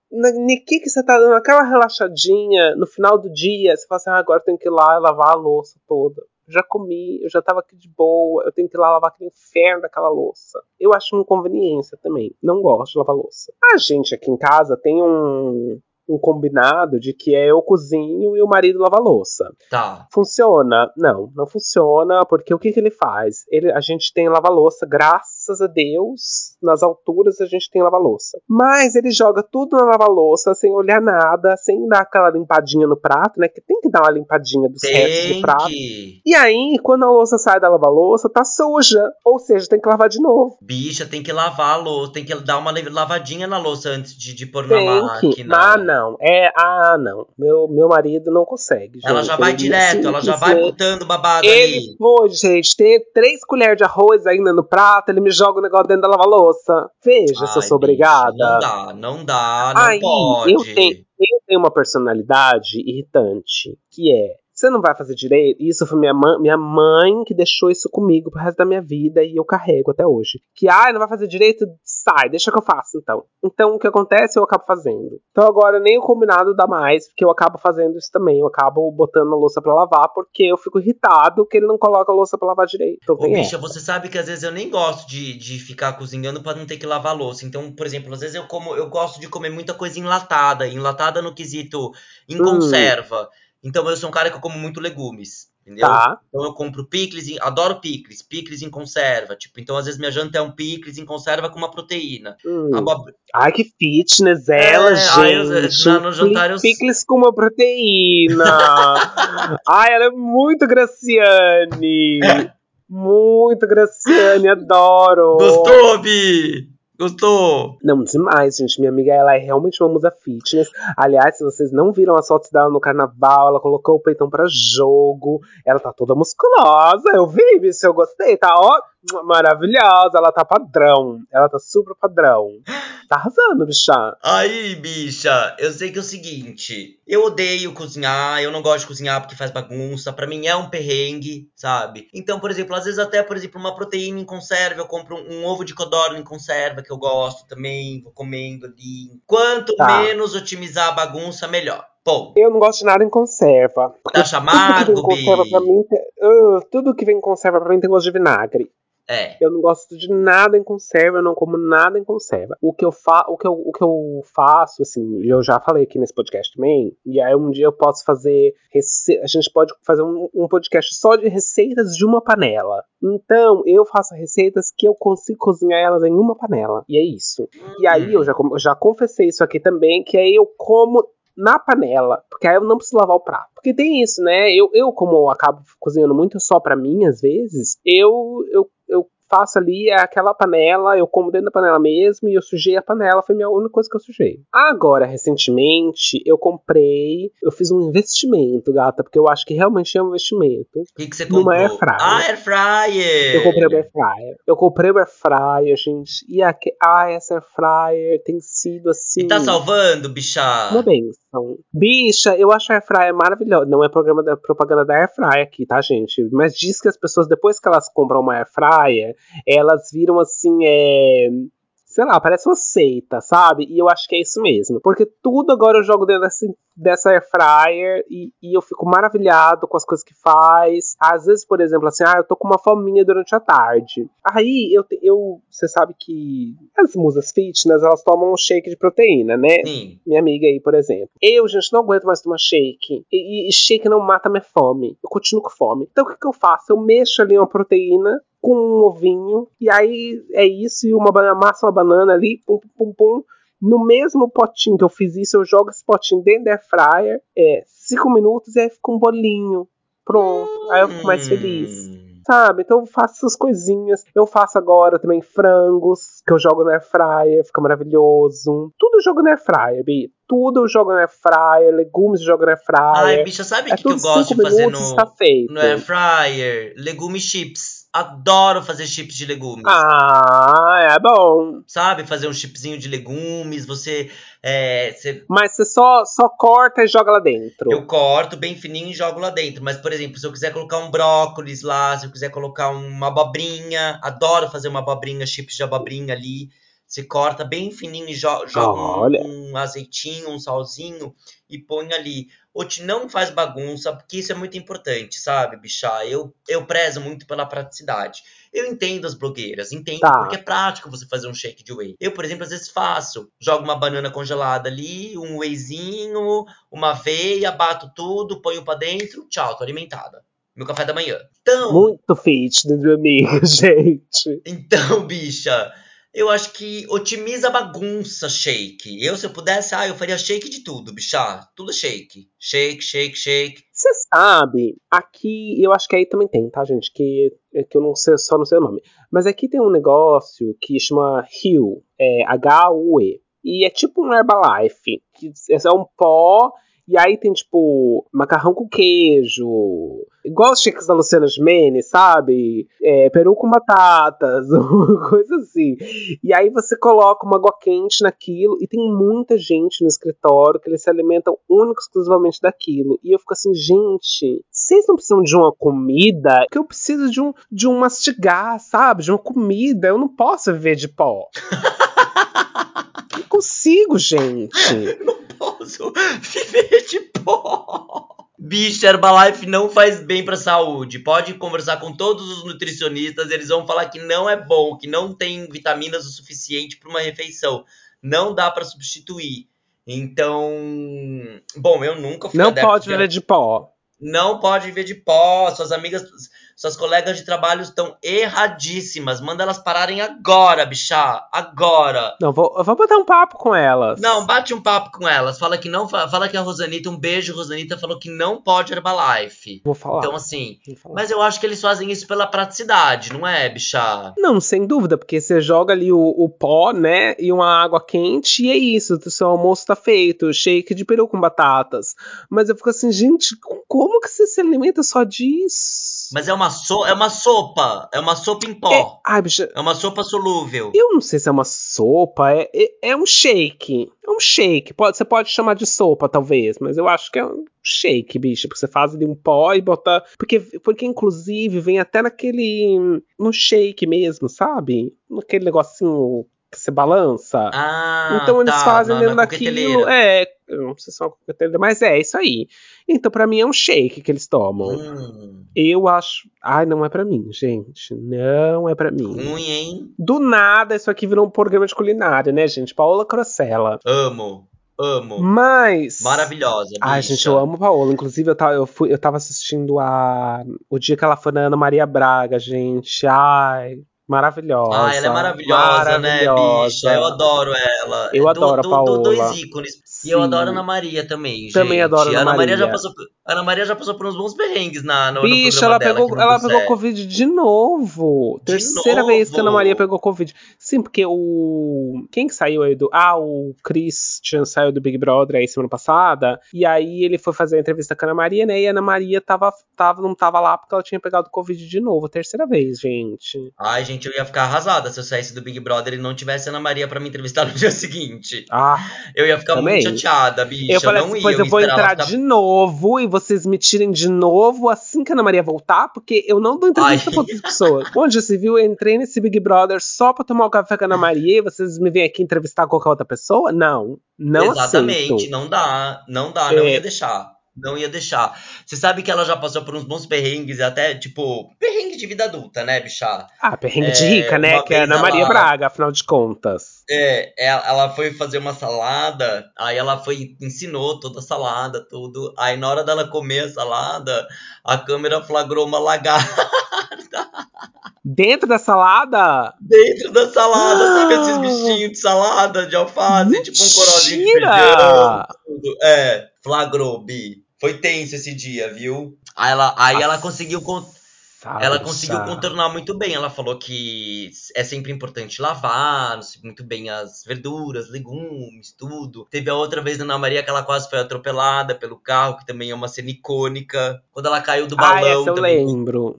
Que que você tá dando aquela relaxadinha no final do dia? Você fala assim: ah, agora eu tenho que ir lá lavar a louça toda já comi, eu já tava aqui de boa, eu tenho que ir lá lavar aquele inferno daquela louça. Eu acho uma inconveniência também. Não gosto de lavar louça. A gente aqui em casa tem um, um combinado de que é eu cozinho e o marido lava a louça. Tá. Funciona? Não, não funciona, porque o que, que ele faz? Ele, a gente tem lava-louça, graças a Deus, nas alturas a gente tem lava-louça. Mas ele joga tudo na lava-louça, sem olhar nada, sem dar aquela limpadinha no prato, né? Que tem que dar uma limpadinha dos restos Tem do prato. que. E aí, quando a louça sai da lava-louça, tá suja. Ou seja, tem que lavar de novo. Bicha, tem que lavar a louça, tem que dar uma lavadinha na louça antes de, de pôr na Tem que. máquina. Ah, não. É, ah, não. Meu, meu marido não consegue. Ela gente. já vai Ele direto, ela já vai botando babado Ele ali. foi, gente, tem três colheres de arroz ainda no prato, ele me joga o negócio dentro da lava-louça. Veja se eu sou obrigada. Não dá, não dá, não Aí, pode. eu tenho, eu tenho uma personalidade irritante, que é, você não vai fazer direito, isso foi minha mãe, minha mãe que deixou isso comigo pro resto da minha vida e eu carrego até hoje. Que, ah, não vai fazer direito, sai, deixa que eu faço, então. Então, o que acontece, eu acabo fazendo. Então, agora, nem o combinado dá mais, porque eu acabo fazendo isso também, eu acabo botando a louça pra lavar, porque eu fico irritado que ele não coloca a louça pra lavar direito. Então, Ô, bicha, você sabe que às vezes eu nem gosto de, de ficar cozinhando pra não ter que lavar louça. Então, por exemplo, às vezes eu como, eu gosto de comer muita coisa enlatada, enlatada no quesito em Hum. conserva. Então, eu sou um cara que eu como muito legumes, entendeu? Tá, Então eu compro picles, em- adoro picles, picles em conserva, tipo, então às vezes minha janta é um picles em conserva com uma proteína. hum. Ai, que fitness ela, É, eu- gente. na- no jantar eu- Picles com uma proteína. <laughs> Ai, ela é muito Graciane. <laughs> Muito Graciane, adoro. Gostou, Bi? Gostou? Não, demais, gente. Minha amiga, ela é realmente uma musa fitness. Aliás, se vocês não viram as fotos dela no carnaval, ela colocou o peitão pra jogo. Ela tá toda musculosa. Eu vi, bicho, eu gostei. Tá, ó, maravilhosa. Ela tá padrão. Ela tá super padrão. Tá arrasando, bicha. Aí, bicha, eu sei que é o seguinte, eu odeio cozinhar, eu não gosto de cozinhar porque faz bagunça, pra mim é um perrengue, sabe? Então, por exemplo, às vezes até, por exemplo, uma proteína em conserva, eu compro um, um ovo de codorna em conserva que eu gosto também, vou comendo ali. Quanto Tá. menos otimizar a bagunça, melhor. Bom, Eu não gosto de nada em conserva. Tá tudo que vem chamado, em conserva pra mim. Ah, tudo que vem em conserva pra mim tem gosto de vinagre. É. Eu não gosto de nada em conserva, eu não como nada em conserva. O que eu, fa o que eu, o que eu faço, assim, eu já falei aqui nesse podcast também, e aí um dia eu posso fazer. A gente pode fazer um, um podcast só de receitas de uma panela. Então, eu faço receitas que eu consigo cozinhar elas em uma panela. E é isso. E aí eu já, já confessei isso aqui também, que aí eu como na panela, porque aí eu não preciso lavar o prato. Porque tem isso, né? Eu, eu como eu acabo cozinhando muito só pra mim, às vezes, eu, eu faço ali aquela panela, eu como dentro da panela mesmo, e eu sujei a panela, foi a minha única coisa que eu sujei. Agora, recentemente, eu comprei, eu fiz um investimento, gata, porque eu acho que realmente é um investimento. O que, que você Numa comprou? air fryer. Ah, air fryer! Eu comprei o air fryer. Eu comprei o air fryer, gente. E a, ah, essa air fryer tem sido assim. E tá salvando, bicha? Uma benção. Bicha, eu acho a Air Fryer maravilhosa. Não é programa da propaganda da Air Fryer aqui, tá, gente? Mas diz que as pessoas, depois que elas compram uma Air Fryer, elas viram assim, é. sei lá, parece uma seita, sabe? E eu acho que é isso mesmo. Porque tudo agora eu jogo dentro dessa, dessa air fryer e, e eu fico maravilhado com as coisas que faz. Às vezes, por exemplo, assim, ah, eu tô com uma fominha durante a tarde. Aí eu, eu você sabe que as musas fitness, elas tomam um shake de proteína, né? Sim. Minha amiga aí, por exemplo. Eu, gente, não aguento mais tomar shake. E, e shake não mata minha fome. Eu continuo com fome. Então o que, que eu faço? Eu mexo ali uma proteína com um ovinho. E aí é isso, e uma massa, uma banana ali, pum, pum, pum. No mesmo potinho que eu fiz isso, eu jogo esse potinho dentro da air fryer, é 5 minutos e aí fica um bolinho. Pronto. Aí eu fico mais feliz. Hum. Sabe? Então eu faço essas coisinhas. Eu faço agora também frangos, que eu jogo na air fryer, fica maravilhoso. Tudo eu jogo na air fryer, Bi. Tudo eu jogo na air fryer, legumes eu jogo na air fryer. Ai, bicha, sabe o é que, que eu gosto cinco de fazer no, feito. no air fryer? Legume chips. Adoro fazer chips de legumes. Ah, é bom. Sabe? Fazer um chipzinho de legumes, você. é, você- Mas você só, só corta e joga lá dentro. eu corto bem fininho e jogo lá dentro. Mas, por exemplo, se eu quiser colocar um brócolis lá, se eu quiser colocar uma abobrinha, adoro fazer uma abobrinha, chips de abobrinha ali. Você corta bem fininho e jo- joga um- Olha. um, azeitinho, um salzinho e põe ali. Ote, não faz bagunça, porque isso é muito importante, sabe, bichá? Eu, eu prezo muito pela praticidade. Eu entendo as blogueiras, entendo, Tá. porque é prático você fazer um shake de whey. Eu, por exemplo, às vezes faço. Jogo uma banana congelada ali, um wheyzinho, uma aveia, bato tudo, ponho pra dentro, tchau, tô alimentada. Meu café da manhã. Então, Muito fit do meu amigo, <laughs> gente. então, bicha, eu acho que otimiza a bagunça shake. Eu, se eu pudesse, ah, eu faria shake de tudo, bicha. Tudo é shake. Shake, shake, shake. Você sabe, aqui, eu acho que aí também tem, tá, gente? Que, é que eu não sei, só não sei o nome. Mas aqui tem um negócio que chama Hue, é H-U-E. E é tipo um Herbalife, que é um pó, e aí tem, tipo, macarrão com queijo, igual os shakes da Luciana Gimenez, sabe? É, peru com batatas, <laughs> coisa assim. E aí você coloca uma água quente naquilo, e tem muita gente no escritório que eles se alimentam único exclusivamente daquilo. E eu fico assim, gente, vocês não precisam de uma comida, que eu preciso de um, de um mastigar, sabe? De uma comida. Eu não posso viver de pó. <laughs> não consigo, gente. <laughs> Posso viver de pó. Bicho, Herbalife não faz bem pra saúde. Pode conversar com todos os nutricionistas, eles vão falar que não é bom, que não tem vitaminas o suficiente para uma refeição. Não dá pra substituir. Então, bom, eu nunca fui Não pode de viver de pó. Não pode viver de pó. Suas amigas, suas colegas de trabalho estão erradíssimas. Manda elas pararem agora, bichá. Agora. Não, vou, vou botar um papo com elas. Não, bate um papo com elas. Fala que não. Fala que a Rosanita, um beijo, Rosanita, falou que não pode Herbalife. Vou falar. Então, assim. Falar. Mas eu acho que eles fazem isso pela praticidade, não é, bichá? Não, sem dúvida, porque você joga ali o, o pó, né, e uma água quente, e é isso, o seu almoço tá feito, shake de peru com batatas. Mas eu fico assim, gente, como que você se alimenta só disso? Mas é uma, so é uma sopa. É uma sopa em pó. É, ai, bicha, É uma sopa solúvel. eu não sei se é uma sopa, é, é, é um shake. É um shake. Pode, você pode chamar de sopa, talvez, mas eu acho que é um shake, bicha. Porque você faz ali um pó e bota. Porque, porque inclusive, vem até naquele. no shake mesmo, sabe? Naquele negocinho que você balança. Ah, Então eles tá, fazem na- dentro na daquilo. coqueteleira. É, eu não sei se é uma coqueteleira, mas é isso aí. Então, pra mim, é um shake que eles tomam. Hum, Eu acho. Ai, não é pra mim, gente. Não é pra mim. ruim, hein? Do nada, isso aqui virou um programa de culinária, né, gente? Paola Crocella. Amo, amo. Mas. Maravilhosa, Ai, bicha. gente, eu amo Paola. Inclusive, eu tava, eu, fui, eu tava assistindo a. O dia que ela foi na Ana Maria Braga, gente. Ai, maravilhosa. Ah, ela é maravilhosa, né, Maravilhosa. bicha? Eu adoro ela. Eu Do- adoro a do- do- Paola. Dois ícones. E eu adoro Ana Maria também, gente. Também adoro Ana Ana Maria. já passou, Ana Maria já passou por uns bons perrengues na, no, no Bicha, programa ela dela, pegou, ela pegou. Covid de novo. De Terceira novo? vez que a Ana Maria pegou Covid. Sim, porque o. Quem que saiu aí do. Ah, o Christian saiu do Big Brother aí semana passada. E aí ele foi fazer a entrevista com a Ana Maria, né? E a Ana Maria tava, tava, não tava lá porque ela tinha pegado Covid de novo. Terceira vez, gente. Ai, gente, eu ia ficar arrasada se eu saísse do Big Brother e não tivesse Ana Maria pra me entrevistar <laughs> no dia seguinte. Ah, Eu ia ficar Também. muito chateada, bicha. Eu falei não assim, pois eu vou esperava entrar de novo e vocês me tirem de novo assim que a Ana Maria voltar, porque eu não dou entrevista Ai. pra outras pessoas. <laughs> Onde você viu, eu entrei nesse Big Brother só pra tomar um café com a Ana Maria e vocês me vêm aqui entrevistar qualquer outra pessoa? Não, não Exatamente, aceito. não dá, não dá, não É. ia deixar. Não ia deixar. Você sabe que ela já passou por uns bons perrengues, até, tipo, perrengue de vida adulta, né, bicha? Ah, perrengue de É, rica, né? Que é Ana Maria ela- Braga, afinal de contas. É, ela, ela foi fazer uma salada, aí ela foi, ensinou toda a salada, tudo. Aí na hora dela comer a salada, a câmera flagrou uma lagarta <laughs> Dentro da salada? dentro da salada, sabe Ah. esses bichinhos de salada, de alface, tipo um corozinho de feijão, Mentira! tudo. É, flagrou, Bi. Foi tenso esse dia, viu? Aí ela, aí ela conseguiu con- ela conseguiu contornar muito bem. Ela falou que é sempre importante lavar muito bem as verduras, legumes, tudo. Teve a outra vez na Ana Maria que ela quase foi atropelada pelo carro, que também é uma cena icônica. Quando ela caiu do Ah, balão essa eu também. lembro.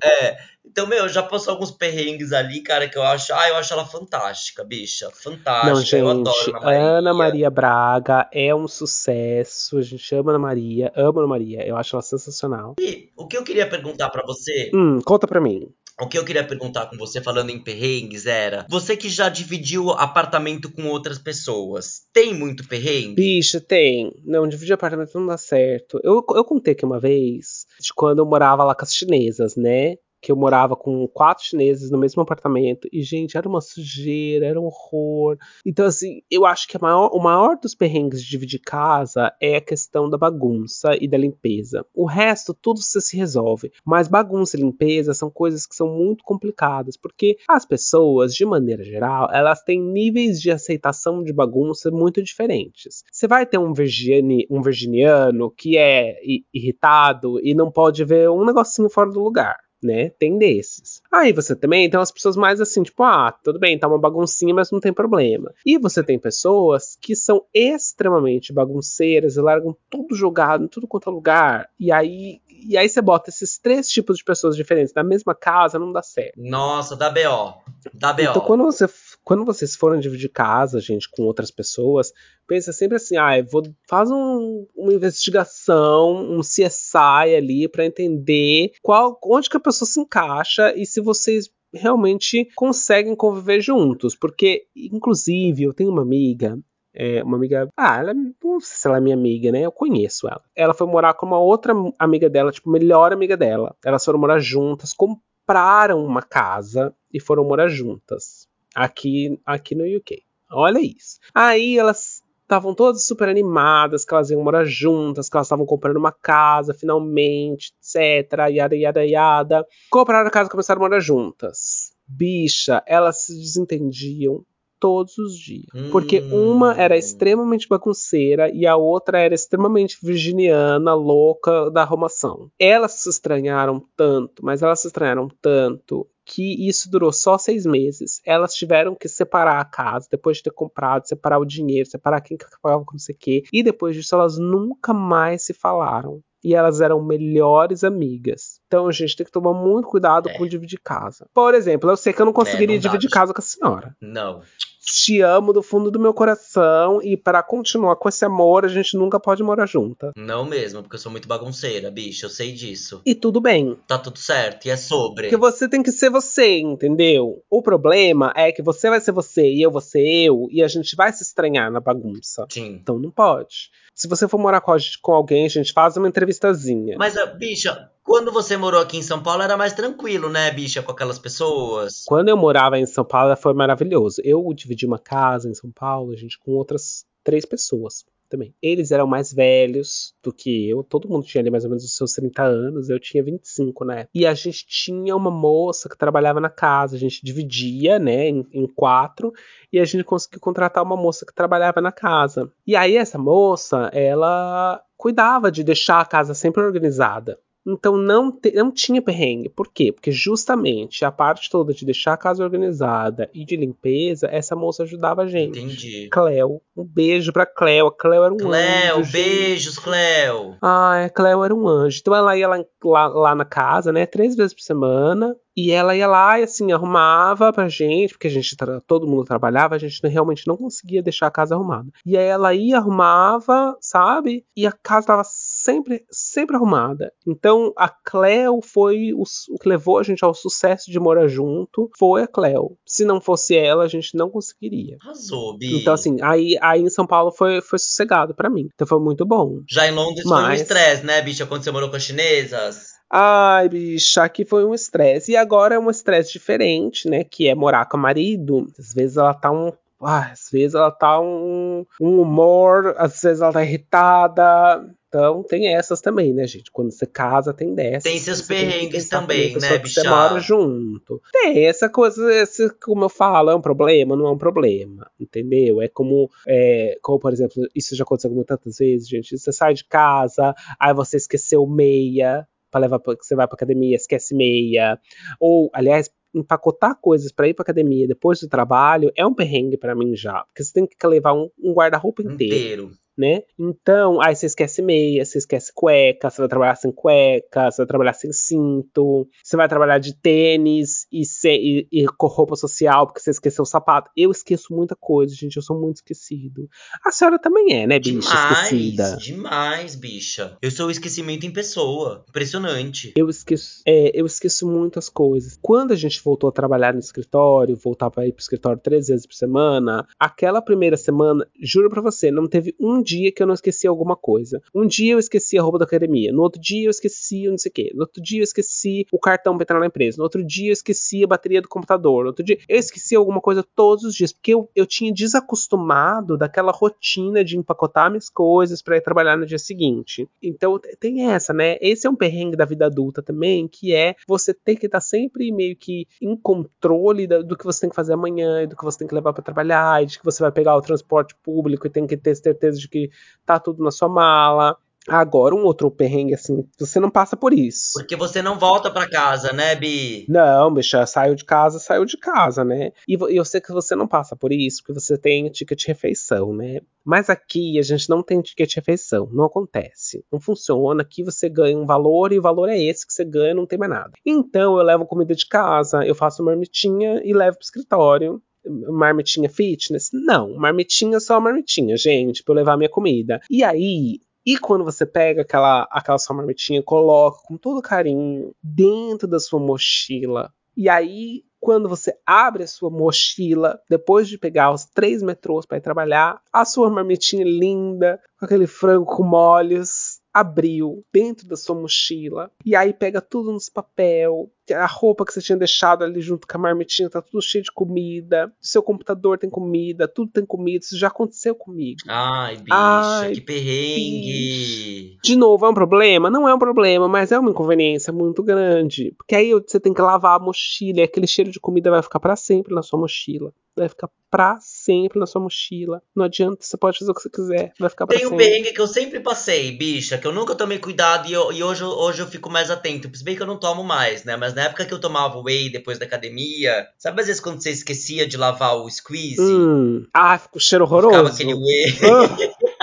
Então, meu, já passou alguns perrengues ali, cara, que eu acho. Ah, eu acho ela fantástica, bicha. Fantástica. Não, eu adoro gente, Ana Maria. Ana Maria Braga é um sucesso. A gente ama Ana Maria, ama Ana Maria. Eu acho ela sensacional. E o que eu queria perguntar pra você, Hum, conta pra mim. o que eu queria perguntar com você falando em perrengues era, você que já dividiu apartamento com outras pessoas, tem muito perrengue? Bicho, tem. Não, dividir apartamento não dá certo. Eu, eu contei aqui uma vez de quando eu morava lá com as chinesas, né? Que eu morava com quatro chineses no mesmo apartamento. E, gente, era uma sujeira, era um horror. Então, assim, eu acho que maior- o maior dos perrengues de dividir casa é a questão da bagunça e da limpeza. O resto, tudo se, resolve. Mas bagunça e limpeza são coisas que são muito complicadas. Porque as pessoas, de maneira geral, elas têm níveis de aceitação de bagunça muito diferentes. Você vai ter um, virgini, um virginiano que é irritado e não pode ver um negocinho fora do lugar. Né? Tem desses. Aí você também tem umas pessoas mais assim, tipo, ah, tudo bem, tá uma baguncinha, mas não tem problema. E você tem pessoas que são extremamente bagunceiras e largam tudo jogado em tudo quanto é lugar. E aí, e aí você bota esses três tipos de pessoas diferentes na mesma casa, não dá certo. Nossa, dá B.O. Dá B.O. Então, quando, você, quando vocês forem dividir casa, gente, com outras pessoas, pensa sempre assim, ah, vou faz um- uma investigação, um CSI ali pra entender qual, onde que a pessoa se encaixa e se vocês realmente conseguem conviver juntos, porque inclusive eu tenho uma amiga é, uma amiga. Ah, ela não sei se ela é minha amiga, né? Eu conheço ela. Ela foi morar com uma outra amiga dela, tipo, melhor amiga dela. Elas foram morar juntas, compraram uma casa e foram morar juntas. Aqui, aqui no UK. Olha isso. Aí elas estavam todas super animadas, que elas iam morar juntas, que elas estavam comprando uma casa, finalmente, etc. Yada, yada, yada. Compraram a casa e começaram a morar juntas. Bicha, elas se desentendiam todos os dias. Porque Hum. uma era extremamente bagunceira e a outra era extremamente virginiana, louca da arrumação. Elas se estranharam tanto, mas elas se estranharam tanto que isso durou só seis meses. Elas tiveram que separar a casa depois de ter comprado, separar o dinheiro, separar quem que pagava com não sei o quê. E depois disso elas nunca mais se falaram. E elas eram melhores amigas. Então a gente tem que tomar muito cuidado É. com dividir casa. Por exemplo, eu sei que eu não conseguiria não dá, dividir casa com a senhora Não. Te amo do fundo do meu coração e para continuar com esse amor a gente nunca pode morar junta. Não mesmo, porque eu sou muito bagunceira, bicho. Eu sei disso. E tudo bem, Tá tudo certo. E é sobre. porque você tem que ser você, entendeu? O problema é que você vai ser você e eu vou ser eu e a gente vai se estranhar na bagunça. Sim. Então não pode. Se você for morar com, gente- com alguém, a gente faz uma entrevistazinha. Mas, ah, bicha, quando você morou aqui em São Paulo era mais tranquilo, né, bicha, com aquelas pessoas? Quando eu morava em São Paulo foi maravilhoso. Eu dividi uma casa em São Paulo, gente, com outras três pessoas também. Eles eram mais velhos do que eu. Todo mundo tinha ali mais ou menos os seus 30 anos. Eu tinha 25 na época. E a gente tinha uma moça que trabalhava na casa. A gente dividia, né, em, em quatro. E a gente conseguiu contratar uma moça que trabalhava na casa. E aí essa moça, ela cuidava de deixar a casa sempre organizada. Então não, te, não tinha perrengue. Por quê? Porque justamente a parte toda de deixar a casa organizada e de limpeza, essa moça ajudava a gente. Entendi. Cleo. Um beijo pra Cleo. A Cleo era um Cleo, anjo. beijos, Cleo. Ah, a Cleo era um anjo. Então ela ia lá, lá, lá na casa, né? Três vezes por semana. E ela ia lá e assim, arrumava pra gente, porque a gente todo mundo trabalhava, a gente realmente não conseguia deixar a casa arrumada. E aí ela ia, arrumava, sabe? E a casa tava sempre, sempre arrumada. Então a Cleo foi o, o, que levou a gente ao sucesso de morar junto. Foi a Cleo. Se não fosse ela, a gente não conseguiria. Arrasou, Bi. Então, assim, aí, aí em São Paulo foi, foi sossegado para mim. Então foi muito bom. Já em Londres Mas... foi um estresse, né, bicha? Quando você morou com as chinesas? Ai, bicha, aqui foi um estresse. E agora é um estresse diferente, né? Que é morar com o marido. Às vezes ela tá um. Ah, às vezes ela tá um, um humor, às vezes ela tá irritada. Então tem essas também, né, gente? Quando você casa, tem dessas. Tem seus perrengues também, né, bicha? Você mora junto. Tem essa coisa, esse, como eu falo, é um problema, não é um problema, entendeu? É como, é, como por exemplo, isso já aconteceu muitas vezes, gente. Você sai de casa, aí você esqueceu meia, para levar pra, você vai para academia, esquece meia. Ou, aliás, empacotar coisas para ir para academia depois do trabalho é um perrengue para mim já, porque você tem que levar um, um guarda-roupa inteiro. inteiro né? Então, aí você esquece meia, você esquece cueca, você vai trabalhar sem cueca, você vai trabalhar sem cinto, você vai trabalhar de tênis e, e, e, com roupa social porque você esqueceu o sapato. Eu esqueço muita coisa, gente, eu sou muito esquecido. A senhora também é, né, bicha? Demais, esquecida. demais, bicha. Eu sou o esquecimento em pessoa. Impressionante. Eu esqueço, é, eu esqueço muitas coisas. Quando a gente voltou a trabalhar no escritório, voltar para ir pro escritório três vezes por semana, aquela primeira semana, juro pra você, não teve um dia que eu não esqueci alguma coisa. Um dia eu esqueci a roupa da academia. No outro dia eu esqueci não sei o quê. No outro dia eu esqueci o cartão pra entrar na empresa. No outro dia eu esqueci a bateria do computador. No outro dia eu esqueci alguma coisa todos os dias. Porque eu, eu tinha desacostumado daquela rotina de empacotar minhas coisas para ir trabalhar no dia seguinte. Então tem essa, né? Esse é um perrengue da vida adulta também, que é você ter que estar sempre meio que em controle do que você tem que fazer amanhã, e do que você tem que levar para trabalhar, e de que você vai pegar o transporte público e tem que ter certeza de que tá tudo na sua mala. Agora, um outro perrengue, assim, você não passa por isso. Porque você não volta para casa, né, Bi? Não, bicha, saiu de casa, saiu de casa, né? E eu sei que você não passa por isso, porque você tem ticket de refeição, né? Mas aqui a gente não tem ticket de refeição, não acontece. Não funciona, aqui você ganha um valor e o valor é esse que você ganha, não tem mais nada. Então eu levo comida de casa, eu faço marmitinha e levo pro escritório marmitinha fitness? Não, marmitinha só marmitinha, gente, pra eu levar minha comida. E aí, e quando você pega aquela, aquela sua marmitinha, coloca com todo carinho dentro da sua mochila. E aí, quando você abre a sua mochila, depois de pegar os três metrôs para ir trabalhar, a sua marmitinha linda, com aquele frango com molhos, abriu dentro da sua mochila e aí pega tudo nos papel, a roupa que você tinha deixado ali junto com a marmitinha tá tudo cheio de comida, seu computador tem comida, tudo tem comida, isso já aconteceu comigo. Ai, bicha, Ai, que perrengue. De novo, é um problema? Não é um problema, mas é uma inconveniência muito grande, porque aí você tem que lavar a mochila e aquele cheiro de comida vai ficar para sempre na sua mochila vai ficar pra sempre na sua mochila. Não adianta, você pode fazer o que você quiser, vai ficar pra Tem sempre. Tem um perrengue que eu sempre passei, bicha, que eu nunca tomei cuidado e, eu, e, hoje, hoje eu fico mais atento. Se bem que eu não tomo mais, né? Mas na época que eu tomava whey depois da academia, sabe às vezes quando você esquecia de lavar o squeeze? Hum. Ah, ficou cheiro horroroso. Ficava aquele whey. <laughs>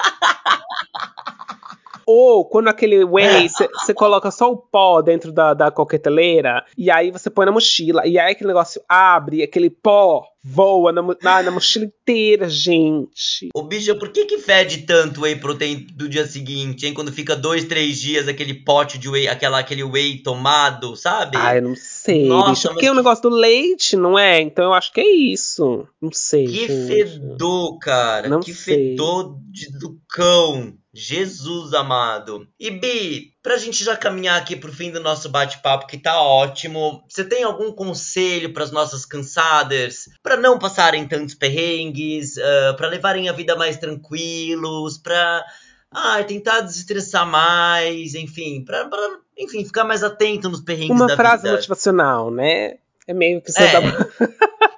Ou quando aquele whey, você coloca só o pó dentro da, da coqueteleira e aí você põe na mochila. E aí aquele negócio abre, aquele pó voa na, na, na mochila inteira, gente. Ô, bicho, por que que fede tanto whey protein do dia seguinte, hein? Quando fica dois, três dias aquele pote de whey, aquela, aquele whey tomado, sabe? Ah, eu não sei, Nossa, bicho. Porque é o negócio do leite, não é? Então eu acho que é isso. Não sei, Que gente. fedor, cara. Não que sei. fedor de, do cão. Jesus amado. E Bi, pra gente já caminhar aqui pro fim do nosso bate-papo, que tá ótimo, você tem algum conselho para as nossas cansadas? para não passarem tantos perrengues, uh, para levarem a vida mais tranquilos, pra ah, tentar desestressar mais, enfim, pra, pra, enfim, ficar mais atento nos perrengues Uma da vida. Uma frase motivacional, né? É meio que você é. dá... <laughs>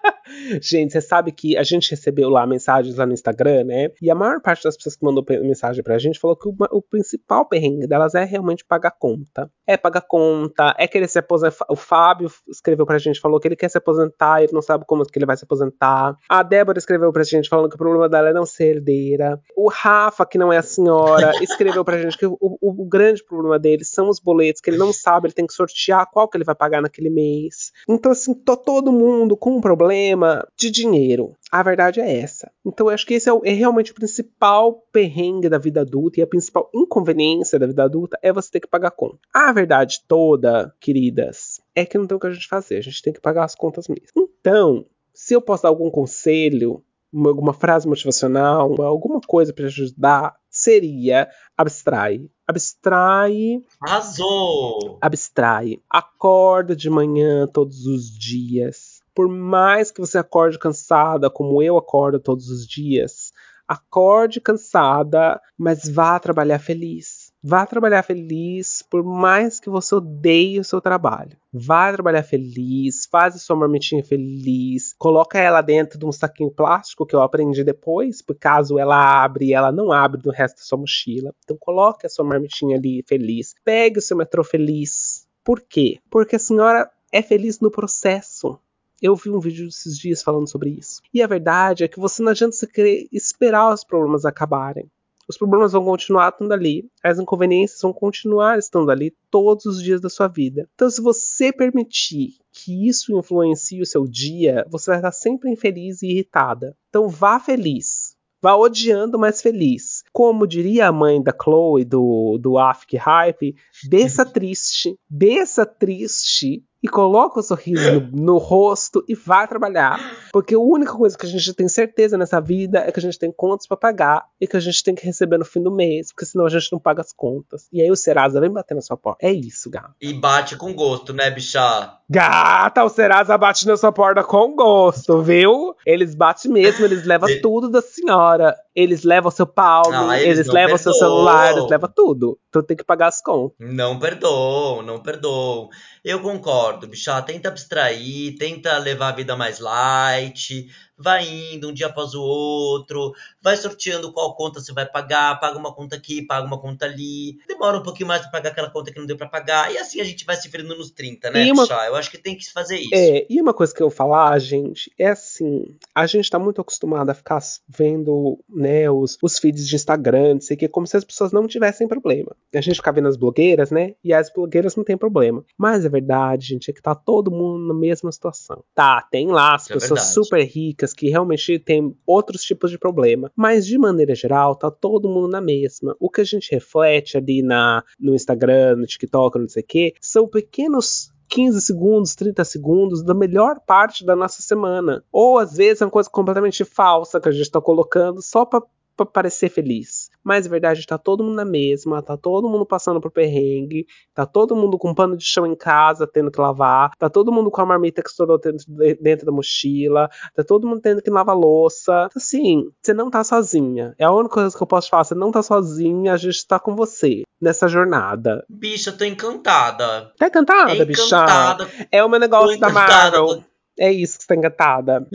Gente, você sabe que a gente recebeu lá mensagens lá no Instagram, né? E a maior parte das pessoas que mandou mensagem pra gente falou que o, o principal perrengue delas é realmente pagar conta. É pagar conta, é querer se aposentar. O Fábio escreveu pra gente, falou que ele quer se aposentar, ele não sabe como que ele vai se aposentar. A Débora escreveu pra gente falando que o problema dela é não ser herdeira. O Rafa, que não é a senhora, <laughs> escreveu pra gente que o, o, o grande problema dele são os boletos, que ele não sabe, ele tem que sortear qual que ele vai pagar naquele mês. Então, assim, tô todo mundo com um problema de dinheiro. A verdade é essa. Então eu acho que esse é, o, é, realmente o principal perrengue da vida adulta e a principal inconveniência da vida adulta é você ter que pagar conta. A verdade toda, queridas, é que não tem o que a gente fazer, a gente tem que pagar as contas mesmo. Então, se eu posso dar algum conselho, alguma frase motivacional, alguma coisa para ajudar, seria abstrai. Abstrai. Arrasou! Abstrai. Acorda de manhã todos os dias por mais que você acorde cansada, como eu acordo todos os dias, acorde cansada, mas vá trabalhar feliz. Vá trabalhar feliz, por mais que você odeie o seu trabalho. Vá trabalhar feliz, faz a sua marmitinha feliz, coloca ela dentro de um saquinho plástico que eu aprendi depois, por caso ela abre e ela não abre no resto da sua mochila. Então coloque a sua marmitinha ali feliz. Pegue o seu metrô feliz. Por quê? Porque a senhora é feliz no processo. Eu vi um vídeo esses dias falando sobre isso. E a verdade é que você não adianta você querer esperar os problemas acabarem. Os problemas vão continuar estando ali, as inconveniências vão continuar estando ali todos os dias da sua vida. Então, se você permitir que isso influencie o seu dia, você vai estar sempre infeliz e irritada. Então, vá feliz. Vá odiando, mas feliz. Como diria a mãe da Chloe do, do Afk Hype, desça triste, desça triste e coloca o sorriso no, no, rosto e vai trabalhar. Porque a única coisa que a gente tem certeza nessa vida é que a gente tem contas para pagar e que a gente tem que receber no fim do mês, porque senão a gente não paga as contas. E aí o Serasa vem bater na sua porta. É isso, gata. E bate com gosto, né, bicha? Gata, o Serasa bate na sua porta com gosto, viu? Eles batem mesmo, eles levam tudo da senhora. Eles levam seu pau, eles, eles levam seu celular, eles levam tudo. Então tem que pagar as contas. Não perdoam, não perdoam. Eu concordo, bicha. Tenta abstrair, tenta levar a vida mais light vai indo um dia após o outro, vai sorteando qual conta você vai pagar, paga uma conta aqui, paga uma conta ali, demora um pouquinho mais pra pagar aquela conta que não deu pra pagar, e assim a gente vai se virando nos 30, né, uma... Eu acho que tem que fazer isso. É, e uma coisa que eu vou falar, gente, é assim, a gente tá muito acostumado a ficar vendo, né, os, os feeds de Instagram, não sei o que, como se as pessoas não tivessem problema. A gente fica vendo as blogueiras, né, e as blogueiras não tem problema. Mas a verdade, gente, é que tá todo mundo na mesma situação. Tá, tem lá as é pessoas super ricas, que realmente tem outros tipos de problema. Mas de maneira geral, tá todo mundo na mesma. O que a gente reflete ali na, no Instagram, no TikTok, não sei o que, são pequenos 15 segundos, 30 segundos da melhor parte da nossa semana. Ou às vezes é uma coisa completamente falsa que a gente está colocando só para parecer feliz. Mas, na verdade, tá todo mundo na mesma, tá todo mundo passando por perrengue, tá todo mundo com pano de chão em casa tendo que lavar, tá todo mundo com a marmita que estourou dentro, dentro da mochila, tá todo mundo tendo que lavar louça. Assim, você não tá sozinha. É a única coisa que eu posso falar, você não tá sozinha, a gente tá com você nessa jornada. Bicha, tô encantada. Tá encantada, é encantada. bicha? É o meu negócio da Marvel. É isso que você tá encantada.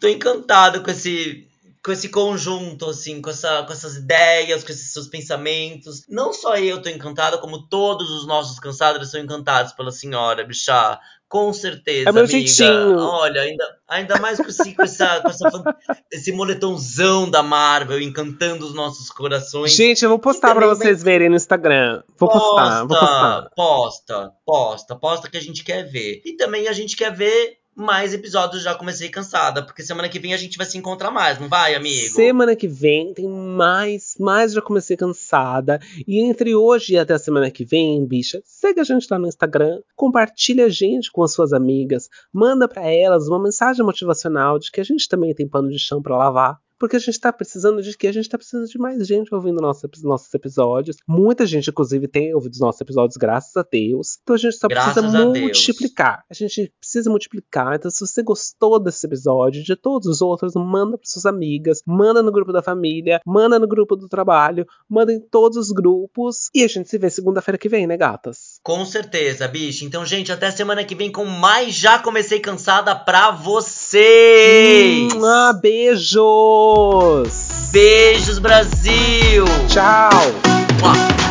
Tô encantada com esse com esse conjunto, assim, com, essa, com essas ideias, com esses seus pensamentos. Não só eu tô encantada, como todos os nossos cansados são encantados pela senhora, bichá. Com certeza, é meu amiga. Jeitinho. Olha, ainda, ainda mais com, esse, com, essa, com essa, esse moletomzão da Marvel encantando os nossos corações. Gente, eu vou postar para vocês verem no Instagram. Vou posta, postar, vou postar. Posta, posta, posta que a gente quer ver. E também a gente quer ver mais episódios já comecei cansada, porque semana que vem a gente vai se encontrar mais, não vai, amigo? Semana que vem tem mais, mais já comecei cansada. E entre hoje e até a semana que vem, bicha, segue a gente lá no Instagram, compartilha a gente com as suas amigas, manda para elas uma mensagem motivacional de que a gente também tem pano de chão para lavar porque a gente tá precisando de que A gente tá precisando de mais gente ouvindo nossos, nossos episódios. Muita gente, inclusive, tem ouvido os nossos episódios, graças a Deus. Então a gente só graças precisa a multiplicar. A gente precisa multiplicar. Então, se você gostou desse episódio, de todos os outros, manda para suas amigas, manda no grupo da família, manda no grupo do trabalho, manda em todos os grupos. E a gente se vê segunda-feira que vem, né, gatas? Com certeza, bicho. Então, gente, até semana que vem com mais Já Comecei Cansada pra vocês! Hum, ah, beijo! Beijos, Brasil! Tchau!